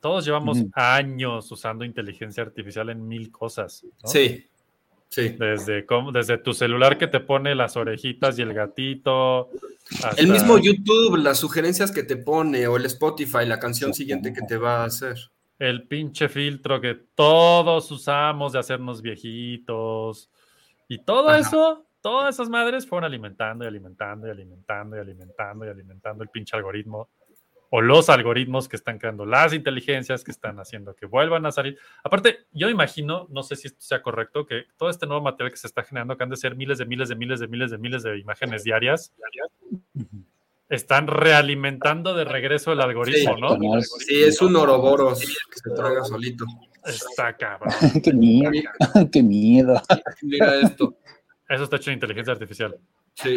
todos llevamos años usando inteligencia artificial en mil cosas. ¿no? Sí, sí. Desde, cómo- desde tu celular que te pone las orejitas y el gatito. hasta- El mismo YouTube, las sugerencias que te pone, o el Spotify, la canción siguiente que te va a hacer. el pinche filtro que todos usamos de hacernos viejitos. Y todo Ajá. eso, todas esas madres fueron alimentando y alimentando y alimentando y alimentando y alimentando el pinche algoritmo. O los algoritmos que están creando las inteligencias que están haciendo que vuelvan a salir. Aparte, yo imagino, no sé si esto sea correcto, que todo este nuevo material que se está generando, que han de ser miles de miles de miles de miles de miles de imágenes diarias, están realimentando de regreso el algoritmo, Sí, ¿no? Sí, es un oroboros que se traga solito. Está cabrón. *laughs* qué miedo, *laughs* qué miedo. Mira esto. Eso está hecho en inteligencia artificial. Sí.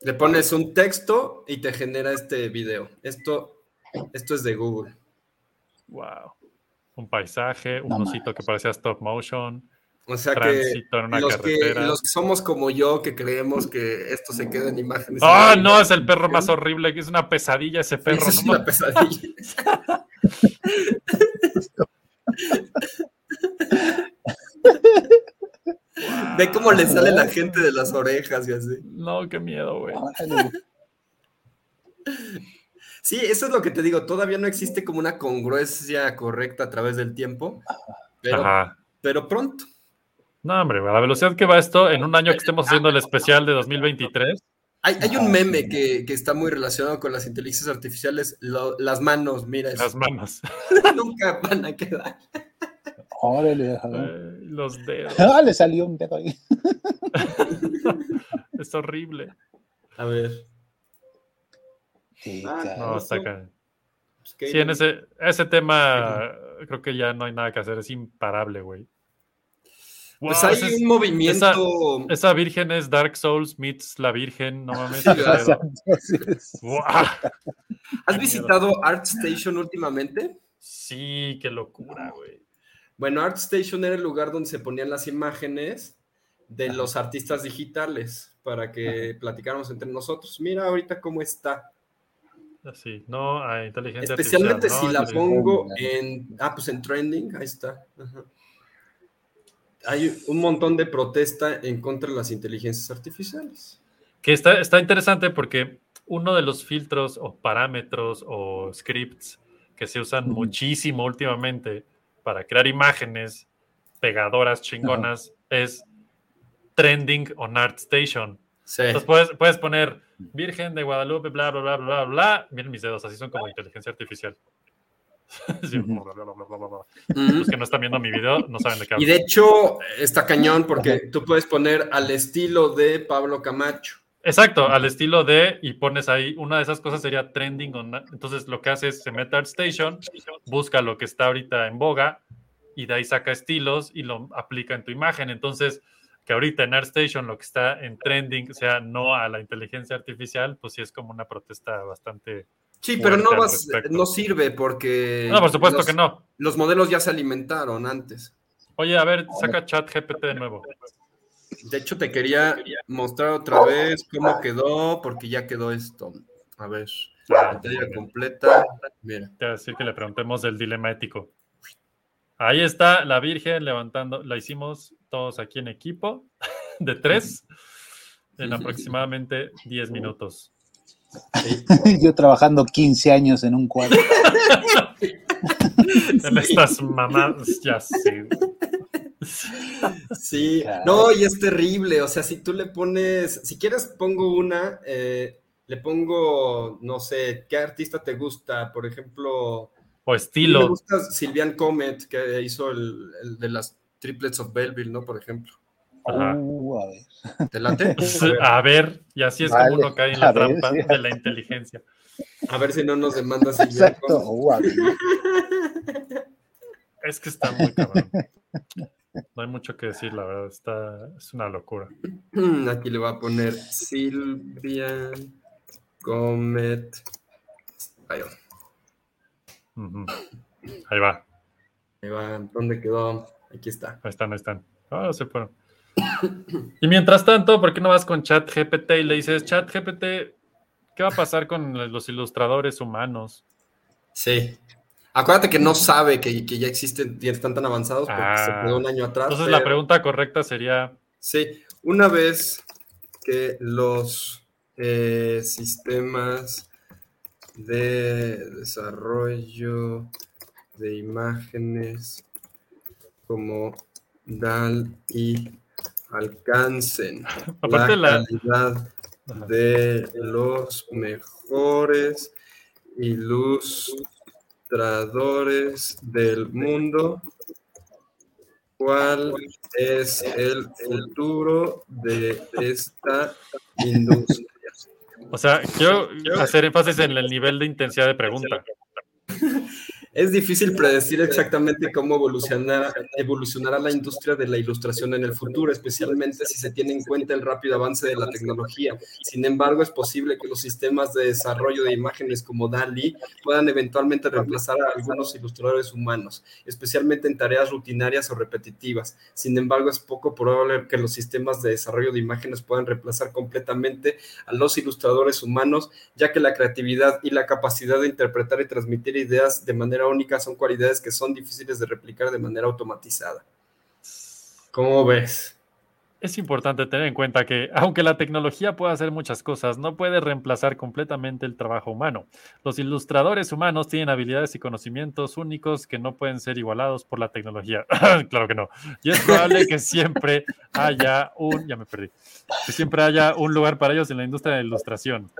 Le pones un texto y te genera este video. Esto, esto es de Google. Wow. Un paisaje, un No osito que parecía stop motion, O sea que tránsito en una los, que carretera. los que somos como yo, que creemos que esto se queda en imágenes. ¡Ah, no! Es el perro más horrible, que es una pesadilla ese perro. Es ¿no? una pesadilla. *laughs* Ve cómo le sale la gente de las orejas y así. No, qué miedo, güey. *laughs* Sí, eso es lo que te digo. Todavía no existe como una congruencia correcta a través del tiempo, pero, Ajá. pero pronto. No, hombre, a la velocidad que va esto, en un año que estemos haciendo el *laughs* especial de 2023, Hay, hay un meme que, que está muy relacionado con las inteligencias artificiales. lo- las manos, mira, las manos, *laughs* nunca van a quedar. Órale, eh, los dedos. *laughs* Ah, le salió un dedo ahí. *laughs* Es horrible. A ver. Sí, Ah. No, está acá. pues. Sí, en ese, ese tema creo que ya no hay nada que hacer, es imparable, güey. Pues hay ese un movimiento. Esa virgen es Dark Souls meets la virgen, no mames. Sí. ¿Has visitado ArtStation últimamente? Sí, qué locura, güey. Bueno, ArtStation era el lugar donde se ponían las imágenes de los artistas digitales para que platicáramos entre nosotros. Mira ahorita cómo está. Sí, no hay inteligencia Especialmente artificial, si no, la inteligencia- pongo en. Ah, pues en trending, ahí está. Ajá. Hay un montón de protesta en contra de las inteligencias artificiales. Que está, está interesante porque uno de los filtros o parámetros o scripts que se usan muchísimo últimamente para crear imágenes pegadoras chingonas es trending on ArtStation. Sí. Entonces puedes, puedes poner Virgen de Guadalupe, bla, bla, bla, bla, bla. Miren mis dedos, así son como inteligencia artificial. *laughs* Sí, Ujú. bla, bla, bla, bla, bla, bla. Ujú. Los que no están viendo mi video no saben de qué Y hablo. de hecho, está cañón porque tú puedes poner al estilo de Pablo Camacho. Exacto, al estilo de, y pones ahí, una de esas cosas sería trending. on- entonces lo que hace es, se mete a ArtStation, busca lo que está ahorita en boga y de ahí saca estilos y lo aplica en tu imagen. Entonces, que ahorita en ArtStation lo que está en trending sea no a la inteligencia artificial, pues sí es como una protesta bastante... Sí, pero no, vas, no sirve porque. No, por supuesto los, que no. Los modelos ya se alimentaron antes. Oye, a ver, saca chat GPT de nuevo. De hecho, te quería mostrar otra vez cómo quedó, porque ya quedó esto. A ver, pantalla completa. Mira. Te voy a decir que le preguntemos del dilema ético. Ahí está la Virgen levantando, la hicimos todos aquí en equipo *laughs* de tres en aproximadamente 10 minutos. *laughs* Yo trabajando 15 años en un cuadro. *laughs* En estas mamadas, ya sé. Sí, Caray. no, y es terrible. O sea, si tú le pones, si quieres, pongo una, eh, le pongo, no sé, ¿qué artista te gusta? Por ejemplo, O mí me estilo. gusta Silvian Comet, que hizo el, el de las triplets of Belleville, ¿no? Por ejemplo. Uh, a ver. ¿Te late? *laughs* A ver, y así es Vale, como uno cae en *laughs* la a ver, trampa sí. de la inteligencia. A ver si no nos demanda *laughs* Silvian Exacto. Comet. Uh. Es que está muy cabrón. No hay mucho que decir, la verdad. Está, es una locura. Aquí le voy a poner Silvia Comet. Ahí va. Ahí va. Ahí va. ¿Dónde quedó? Aquí está. Ahí están, ahí están. Ah, se fueron. Y mientras tanto, ¿por qué no vas con ChatGPT y le dices, ChatGPT, ¿qué va a pasar con los ilustradores humanos? Sí. Acuérdate que no sabe que, que ya existen y están tan avanzados porque se Ah. quedó un año atrás. Entonces la pregunta correcta sería, Sí, una vez que los eh, sistemas de desarrollo de imágenes como DAL y alcancen *laughs* Aparte la calidad de los mejores ilustradores del mundo. ¿Cuál es el futuro de esta industria? o sea, quiero hacer énfasis en el nivel de intensidad de pregunta. Es difícil predecir exactamente cómo evolucionará, evolucionará la industria de la ilustración en el futuro, especialmente si se tiene en cuenta el rápido avance de la tecnología. Sin embargo, es posible que los sistemas de desarrollo de imágenes como DALI puedan eventualmente reemplazar a algunos ilustradores humanos, especialmente en tareas rutinarias o repetitivas. Sin embargo, es poco probable que los sistemas de desarrollo de imágenes puedan reemplazar completamente a los ilustradores humanos, ya que la creatividad y la capacidad de interpretar y transmitir ideas de manera única son cualidades que son difíciles de replicar de manera automatizada. ¿Cómo ves? Es importante tener en cuenta que, aunque la tecnología pueda hacer muchas cosas, no puede reemplazar completamente el trabajo humano. Los ilustradores humanos tienen habilidades y conocimientos únicos que no pueden ser igualados por la tecnología. *laughs* claro que no. Y es probable que siempre haya un, ya me perdí, que siempre haya un lugar para ellos en la industria de la ilustración.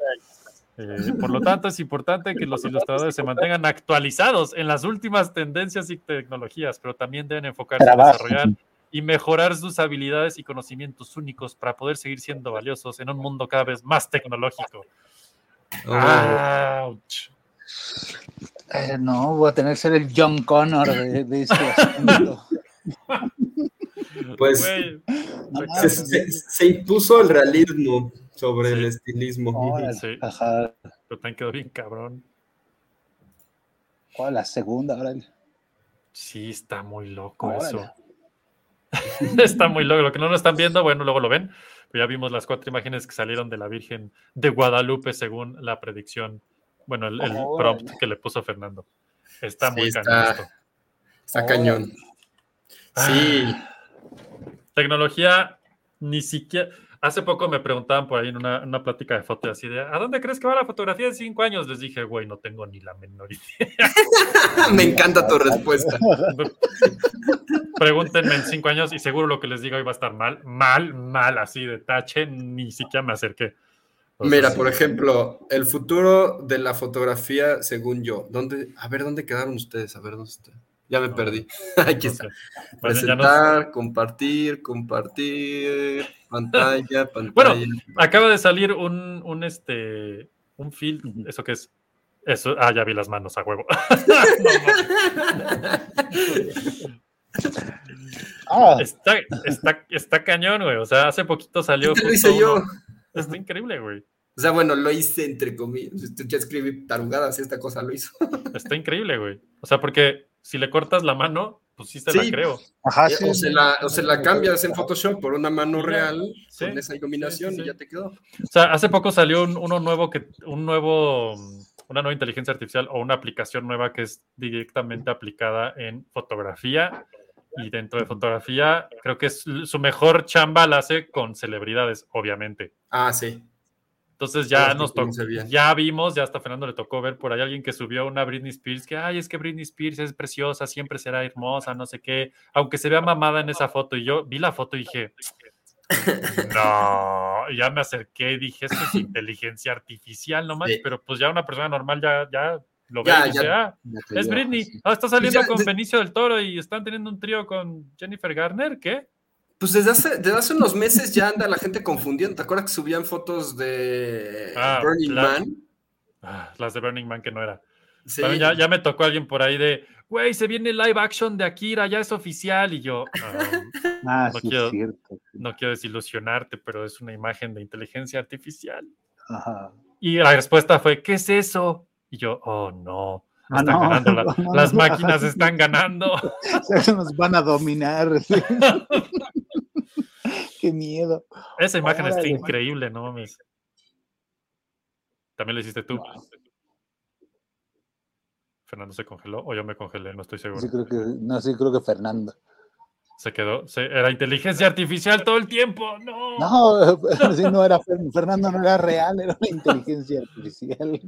Eh, por lo tanto, es importante que los ilustradores se mantengan actualizados en las últimas tendencias y tecnologías, pero también deben enfocarse en Trabajo. desarrollar y mejorar sus habilidades y conocimientos únicos para poder seguir siendo valiosos en un mundo cada vez más tecnológico. Ouch. Eh, no, voy a tener que ser el John Connor de, de este asunto. Pues No se- se impuso el realismo sobre el estilismo. Sí. Ajá. pero te han quedado bien cabrón. ¿Cuál? La segunda, órale. Sí, está muy loco Órale. eso. *laughs* está muy loco. Lo que no lo están viendo, bueno, luego lo ven. Pero ya vimos las cuatro imágenes que salieron de la Virgen de Guadalupe según la predicción, bueno, el, el prompt que le puso Fernando. Está Sí, muy está- cañón esto. Está cañón. Sí, Tecnología, ni siquiera. Hace poco me preguntaban por ahí en una, una plática de foto así de ¿a dónde crees que va la fotografía en cinco años? Les dije, güey, no tengo ni la menor idea. *laughs* me encanta tu respuesta. *laughs* Pregúntenme en cinco años y seguro lo que les diga hoy va a estar mal, mal, mal, así de tache, ni siquiera me acerqué. Mira, por ejemplo, el futuro de la fotografía, según yo. ¿Dónde? A ver, ¿dónde quedaron ustedes? A ver, ¿dónde está? Ya me No, perdí. *laughs* Aquí está. sé. Pues nos- Presentar, compartir, compartir, pantalla, *laughs* pantalla. Bueno, acaba de salir un, un este, un field, ¿eso qué es? Eso, ah, ya vi las manos a huevo. *laughs* Ah, Está, está, está cañón, güey. O sea, hace poquito salió. Lo hice yo. Está increíble, güey. O sea, bueno, lo hice entre comillas. Ya escribí tarugadas y esta cosa lo hizo. Está increíble, güey. O sea, porque si le cortas la mano, pues sí se Sí. la creo. ajá, Eh, sí. o, se la, o se la cambias en Photoshop por una mano real Sí, con esa iluminación sí, sí, y ya te quedó. O sea, hace poco salió un- uno nuevo que, un nuevo, una nueva inteligencia artificial o una aplicación nueva que es directamente aplicada en fotografía. Y dentro de fotografía, creo que es su mejor chamba la hace con celebridades, obviamente. Ah, sí. Entonces ya nos tocó, ya vimos, ya hasta Fernando le tocó ver por ahí alguien que subió una Britney Spears, que ay, es que Britney Spears es preciosa, siempre será hermosa, no sé qué, aunque se vea mamada en esa foto. Y yo vi la foto y dije, no, y ya me acerqué y dije, esto es *laughs* inteligencia artificial, no manches, Sí. pero pues ya una persona normal ya, ya lo ve Ya, y dice, ya- ah, Ya es Britney, sí. ah, está saliendo con Benicio del Toro y están teniendo un trío con Jennifer Garner, ¿qué? Pues desde hace, desde hace unos meses ya anda la gente confundiendo. ¿Te acuerdas que subían fotos de Ah, Burning. Man? Ah, las de Burning Man que no era. Sí. También ya, ya me tocó alguien por ahí de, güey, se viene el live action de Akira, ya es oficial. Y yo, "Ah, Ah, No sí, quiero- es cierto. no quiero desilusionarte, pero es una imagen de inteligencia artificial. Ajá. Y la respuesta fue, ¿qué es eso? Y yo, oh no, Ah, están no, ganando, la- *laughs* no, las máquinas están ganando. *laughs* O sea, nos van a dominar. *laughs* Qué miedo. Esa imagen está increíble, no mames. También lo hiciste tú. Wow. Fernando se congeló o yo me congelé, no estoy seguro. Sí, creo que, no, sí, creo que Fernando. Se quedó, se- era inteligencia artificial todo el tiempo. No. No, *laughs* sí, no era Fer- Fernando, no era real, era una inteligencia artificial.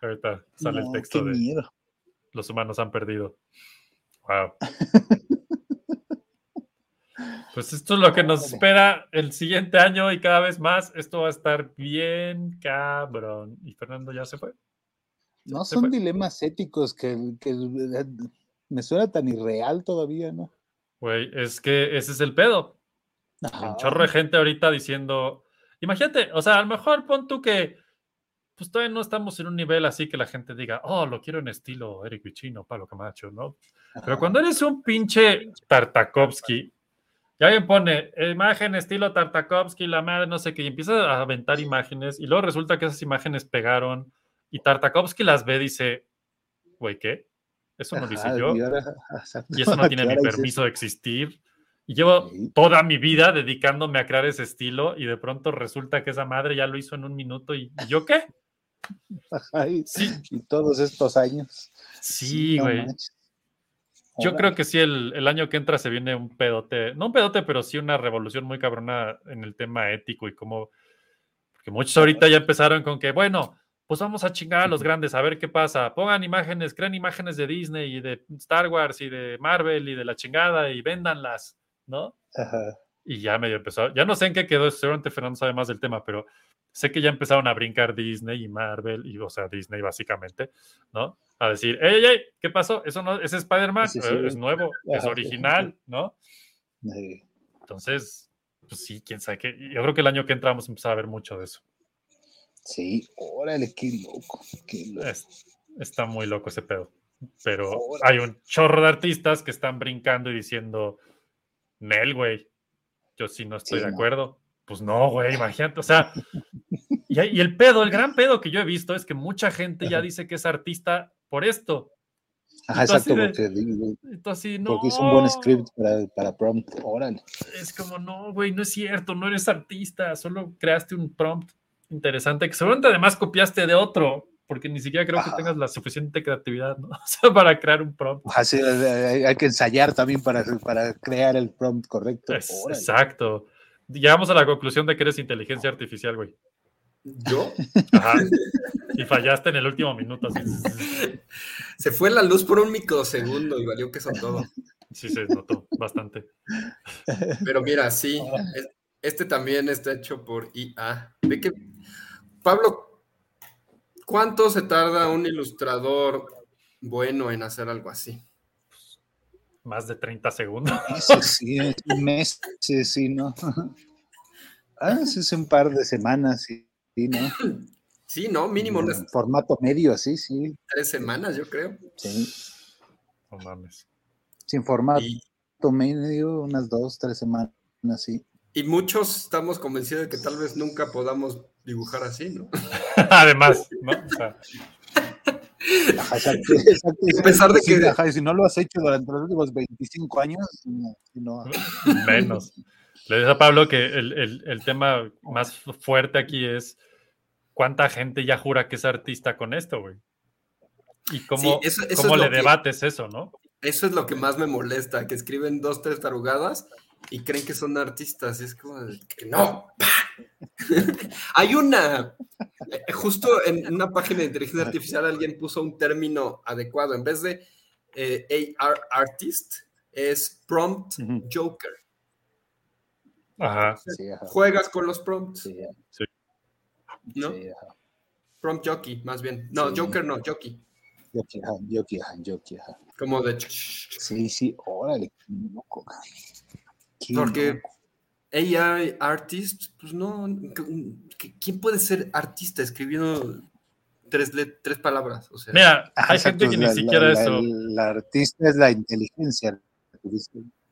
Ahorita sale No, el texto qué de miedo. los humanos han perdido. Wow. *laughs* Pues esto es lo que nos espera el siguiente año y cada vez más. Esto va a estar bien cabrón. Y Fernando ya se fue. No se son fue. dilemas éticos que, que eh, me suena tan irreal todavía, ¿no? Güey, es que ese es el pedo. Un chorro de gente ahorita diciendo, imagínate, o sea, a lo mejor pon tú que, pues todavía no estamos en un nivel así que la gente diga, oh, lo quiero en estilo Eric Vichino, Pablo Camacho, ¿no? Pero Ajá. cuando eres un pinche Tartakovsky, ya alguien pone imagen estilo Tartakovsky, la madre, no sé qué, y empieza a aventar imágenes, y luego resulta que esas imágenes pegaron, y Tartakovsky las ve y dice, güey, ¿qué? Eso no lo hice yo y *laughs* y eso no *laughs* tiene mi permiso de existir. Y llevo toda mi vida dedicándome a crear ese estilo y de pronto resulta que esa madre ya lo hizo en un minuto y, ¿y yo qué? *laughs* ajá, y, Sí, y todos estos años. sí, güey. Yo creo que sí, el, el año que entra se viene un pedote, no un pedote, pero sí una revolución muy cabrona en el tema ético y cómo, porque muchos ahorita ya empezaron con que, bueno, pues vamos a chingar a los grandes, a ver qué pasa. Pongan imágenes, crean imágenes de Disney y de Star Wars y de Marvel y de la chingada y véndanlas, ¿no? Ajá. y ya medio empezó. Ya no sé en qué quedó, seguramente Fernando sabe más del tema, pero sé que ya empezaron a brincar Disney y Marvel, y, o sea, Disney básicamente, ¿no? A decir, ¡ey, ey, ey! ¿Qué pasó? Eso no es Spider-Man, Sí, sí, eh, sí. es nuevo, es original, ¿no? Entonces, pues sí, quién sabe qué. Yo creo que el año que entra vamos a empezar a ver mucho de eso. Sí, órale, qué loco. Qué loco. Es- está muy loco ese pedo. Pero Órale. hay un chorro de artistas que están brincando y diciendo, Nel, güey, yo sí no estoy de no. acuerdo. Pues no, güey, imagínate, o sea, y, y el pedo, el gran pedo que yo he visto es que mucha gente ya dice que es artista por esto. Ajá, exacto, de- porque, Entonces, no, porque hizo un buen script para, para prompt. Órale. es como, no, güey, no es cierto, no eres artista, solo creaste un prompt interesante que seguramente además copiaste de otro, porque ni siquiera creo que tengas la suficiente creatividad, ¿no? *laughs* O sea, para crear un prompt. Ajá, sí, hay, hay que ensayar también para, para crear el prompt correcto. Es- exacto. Llegamos a la conclusión de que eres inteligencia artificial, güey. Yo, Ajá. Y fallaste en el último minuto. se fue la luz por un microsegundo y valió que son todo. Sí, se notó bastante. Pero mira, sí, es- este también está hecho por IA. Ve que, Pablo, ¿cuánto se tarda un ilustrador bueno en hacer algo así? Más de 30 segundos. Eso sí, es un mes, sí, sí, ¿no? Ah, sí, es un par de semanas, sí, sí, ¿no? *coughs* Sí, ¿no? Mínimo unas En Formato medio, así, sí. tres semanas, yo creo. sí. No mames. Sin formato Y, medio, unas dos, tres semanas, sí. y muchos estamos convencidos de que tal vez nunca podamos dibujar así, ¿no? *laughs* Además, ¿no? O sea, Ajá, exacto, exacto, A pesar de que- ajá, si no lo has hecho durante los últimos 25 años, no, no. menos. Le dices a Pablo que el, el- el tema más fuerte aquí es cuánta gente ya jura que es artista con esto, güey. Y cómo, Sí, eso- eso cómo es le que- debates eso, ¿no? Eso es lo que más me molesta, que escriben dos, tres tarugadas y creen que son artistas. Y es como que no. *laughs* Hay una, eh, justo en una página de inteligencia artificial alguien puso un término adecuado. En vez de eh, AR artist, es prompt joker. Ajá. Sí, ajá, Juegas con los prompts, sí, ¿no? sí, ajá. Prompt jockey, más bien. No, Sí. joker no, jockey. Ajá, ajá, yoki, ajá. Como de... Sí, sí, órale, qué loco. Qué Porque loco. AI artist, pues no, ¿qui- ¿quién puede ser artista escribiendo tres, tres palabras. O sea, Mira, hay exacto, gente que ni la- la- siquiera la- eso. La artista es la inteligencia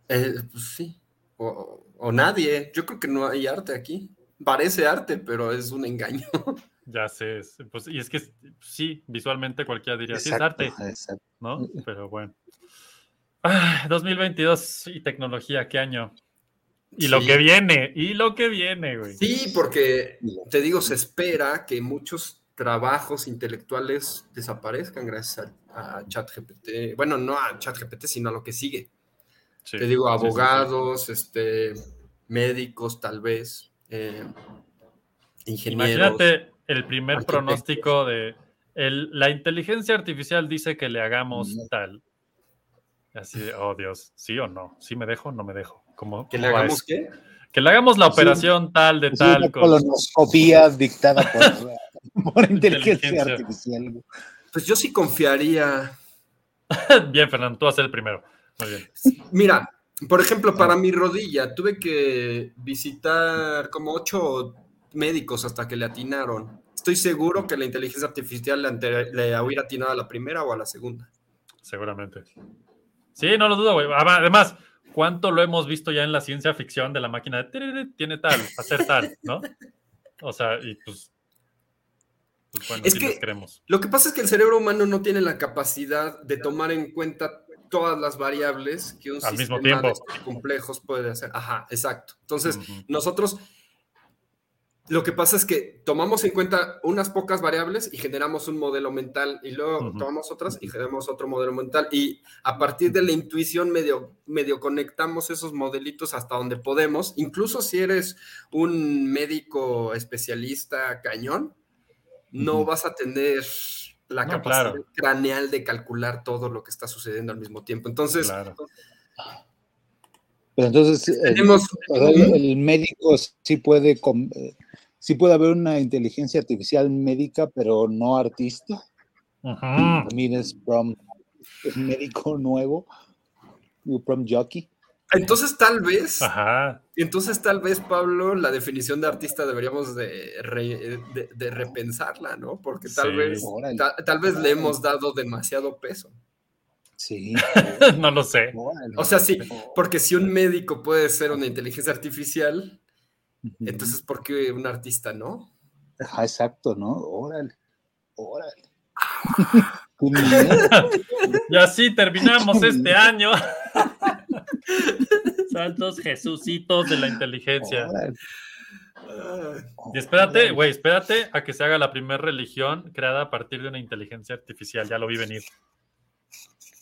eh, pues sí. O, o nadie. Yo creo que no hay arte aquí. Parece arte, pero es un engaño. *laughs* Ya sé, es- pues, y es que sí, visualmente cualquiera diría, sí es arte, exacto. ¿no? *laughs* Pero bueno. Ah, 2022 y tecnología, qué año. Y lo que viene, y lo que viene, güey. Sí, porque te digo, se espera que muchos trabajos intelectuales desaparezcan gracias a, a ChatGPT. Bueno, no a ChatGPT, sino a lo que sigue. Sí, Te digo, sí, sí, sí. abogados, este, médicos, tal vez, eh, ingenieros. Imagínate el primer pronóstico de el- la inteligencia artificial dice que le hagamos tal. Así de, oh Dios, ¿sí o no? ¿Sí me dejo o no me dejo? ¿Cómo, ¿Que le cómo hagamos qué? Que le hagamos la Sí. operación tal de tal. una con- colonoscopía dictada por, *laughs* por inteligencia Inteligencia. artificial. Pues yo sí confiaría. *laughs* Bien, Fernando, tú vas a ser el primero. Muy bien. Mira, por ejemplo, para mi rodilla tuve que visitar como ocho médicos hasta que le atinaron. Estoy seguro que la inteligencia artificial le, le hubiera atinado a la primera o a la segunda. Seguramente. Sí, no lo dudo, güey. Ama- Además, ¿cuánto lo hemos visto ya en la ciencia ficción de la máquina de "Tiriri, tiene tal, hacer tal, ¿no? O sea, y pues. Pues bueno, Es sí que- creemos. Lo que pasa es que el cerebro humano no tiene la capacidad de tomar en cuenta todas las variables que un Al mismo sistema tiempo. de estos complejos puede hacer. Ajá, exacto. Entonces, nosotros lo que pasa es que tomamos en cuenta unas pocas variables y generamos un modelo mental y luego tomamos otras y generamos otro modelo mental y a partir de la intuición medio, medio conectamos esos modelitos hasta donde podemos, incluso si eres un médico especialista cañón, no vas a tener la No, capacidad claro. craneal de calcular todo lo que está sucediendo al mismo tiempo. Entonces, Claro. Pero entonces, el, tenemos... el- el médico sí puede, eh, sí puede haber una inteligencia artificial médica, pero no artista. Ujú. También es prom, médico nuevo, un prom jockey. Entonces, tal vez... Ajá. Entonces, tal vez, Pablo, la definición de artista deberíamos de, re- de- de repensarla, ¿no? Porque tal Sí. vez ta- tal vez le hemos dado demasiado peso. Sí. *laughs* no lo sé. O sea, sí, porque si un médico puede ser una inteligencia artificial, entonces ¿por qué un artista no? Ajá, exacto, ¿no? Órale. Órale. *laughs* *laughs* Y así terminamos este año. *laughs* Santos Jesucitos de la inteligencia. Y espérate, güey, espérate a que se haga la primera religión creada a partir de una inteligencia artificial. Ya lo vi venir.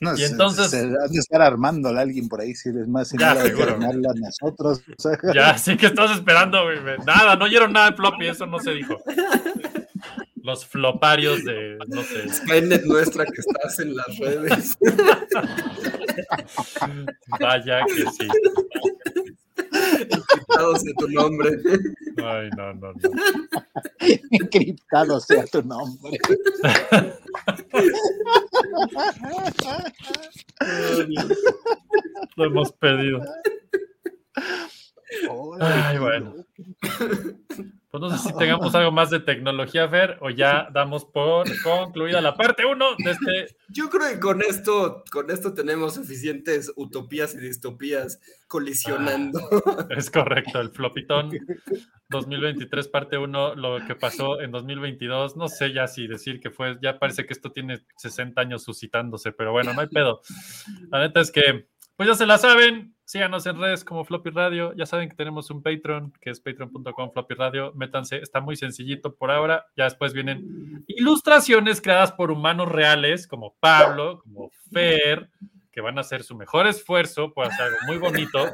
No, Y se- entonces- Se, ha de estar armándola alguien por ahí, si es más, Ya, a nosotros. o *laughs* sea, Ya, sí que estás esperando, güey. Nada, no oyeron nada de floppy, eso no se dijo. Los floparios de, no sé. Skynet nuestra que estás en las redes. *laughs* Vaya que sí. Encriptados de tu nombre. Ay, no, no, no. encriptado sea tu nombre. Lo hemos pedido. Ay, bueno. *laughs* Pues no sé si tengamos algo más de tecnología, Fer, o ya *laughs* damos por concluida la parte 1 de este. Yo creo que con esto, con esto tenemos suficientes utopías y distopías colisionando. Es correcto, el flopitón *laughs* 2023, parte 1, lo que pasó en 2022. No sé ya si decir que fue, ya parece que esto tiene 60 años suscitándose, pero bueno, no hay pedo. La neta es que, pues ya se la saben. Síganos en redes como Floppy Radio. Ya saben que tenemos un Patreon, que es patreon.com Floppy Radio. Métanse, está muy sencillito por ahora. Ya después vienen ilustraciones creadas por humanos reales, como Pablo, como Fer, que van a hacer su mejor esfuerzo por hacer algo muy bonito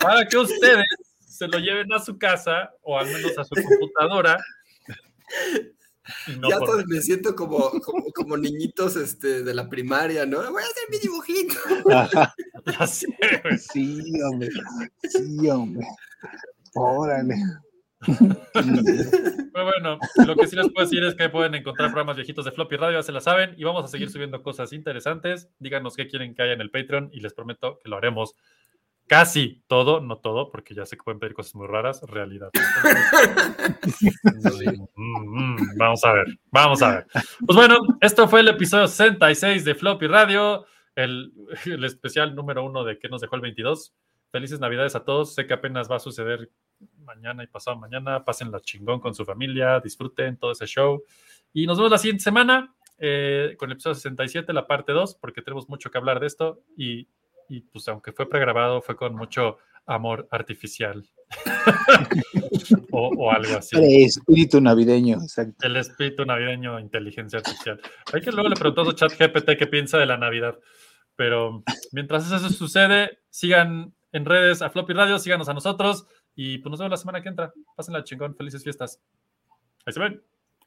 para que ustedes se lo lleven a su casa o al menos a su computadora. *laughs* No ya por- me siento como, como, como niñitos este, de la primaria, ¿no? Voy a hacer mi dibujito. Ajá, *laughs* ya sé, güey. sí, hombre. Sí, hombre. Órale. *laughs* Pero bueno, lo que sí les puedo decir es que pueden encontrar programas viejitos de Floppy Radio, ya se la saben, y vamos a seguir subiendo cosas interesantes. Díganos qué quieren que haya en el Patreon y les prometo que lo haremos casi todo, no todo, porque ya sé que pueden pedir cosas muy raras, realidad. *laughs* Mm, mm, vamos a ver, vamos a ver. Pues bueno, esto fue el episodio 66 de Floppy Radio, el, *laughs* el especial número uno de que nos dejó el 22. Felices Navidades a todos. Sé que apenas va a suceder mañana y pasado mañana. Pasen la chingón con su familia, disfruten todo ese show. Y nos vemos la siguiente semana eh, con el episodio 67, la parte 2, porque tenemos mucho que hablar de esto. Y, y pues aunque fue pregrabado, fue con mucho amor artificial. *laughs* o, o algo así. El espíritu navideño, exacto. El espíritu navideño, inteligencia artificial. Hay que luego le preguntamos a ChatGPT qué piensa de la Navidad. Pero mientras eso sucede, sigan en redes a Floppy Radio, síganos a nosotros y pues nos vemos la semana que entra. Pásenla chingón, felices fiestas. Ahí se ven.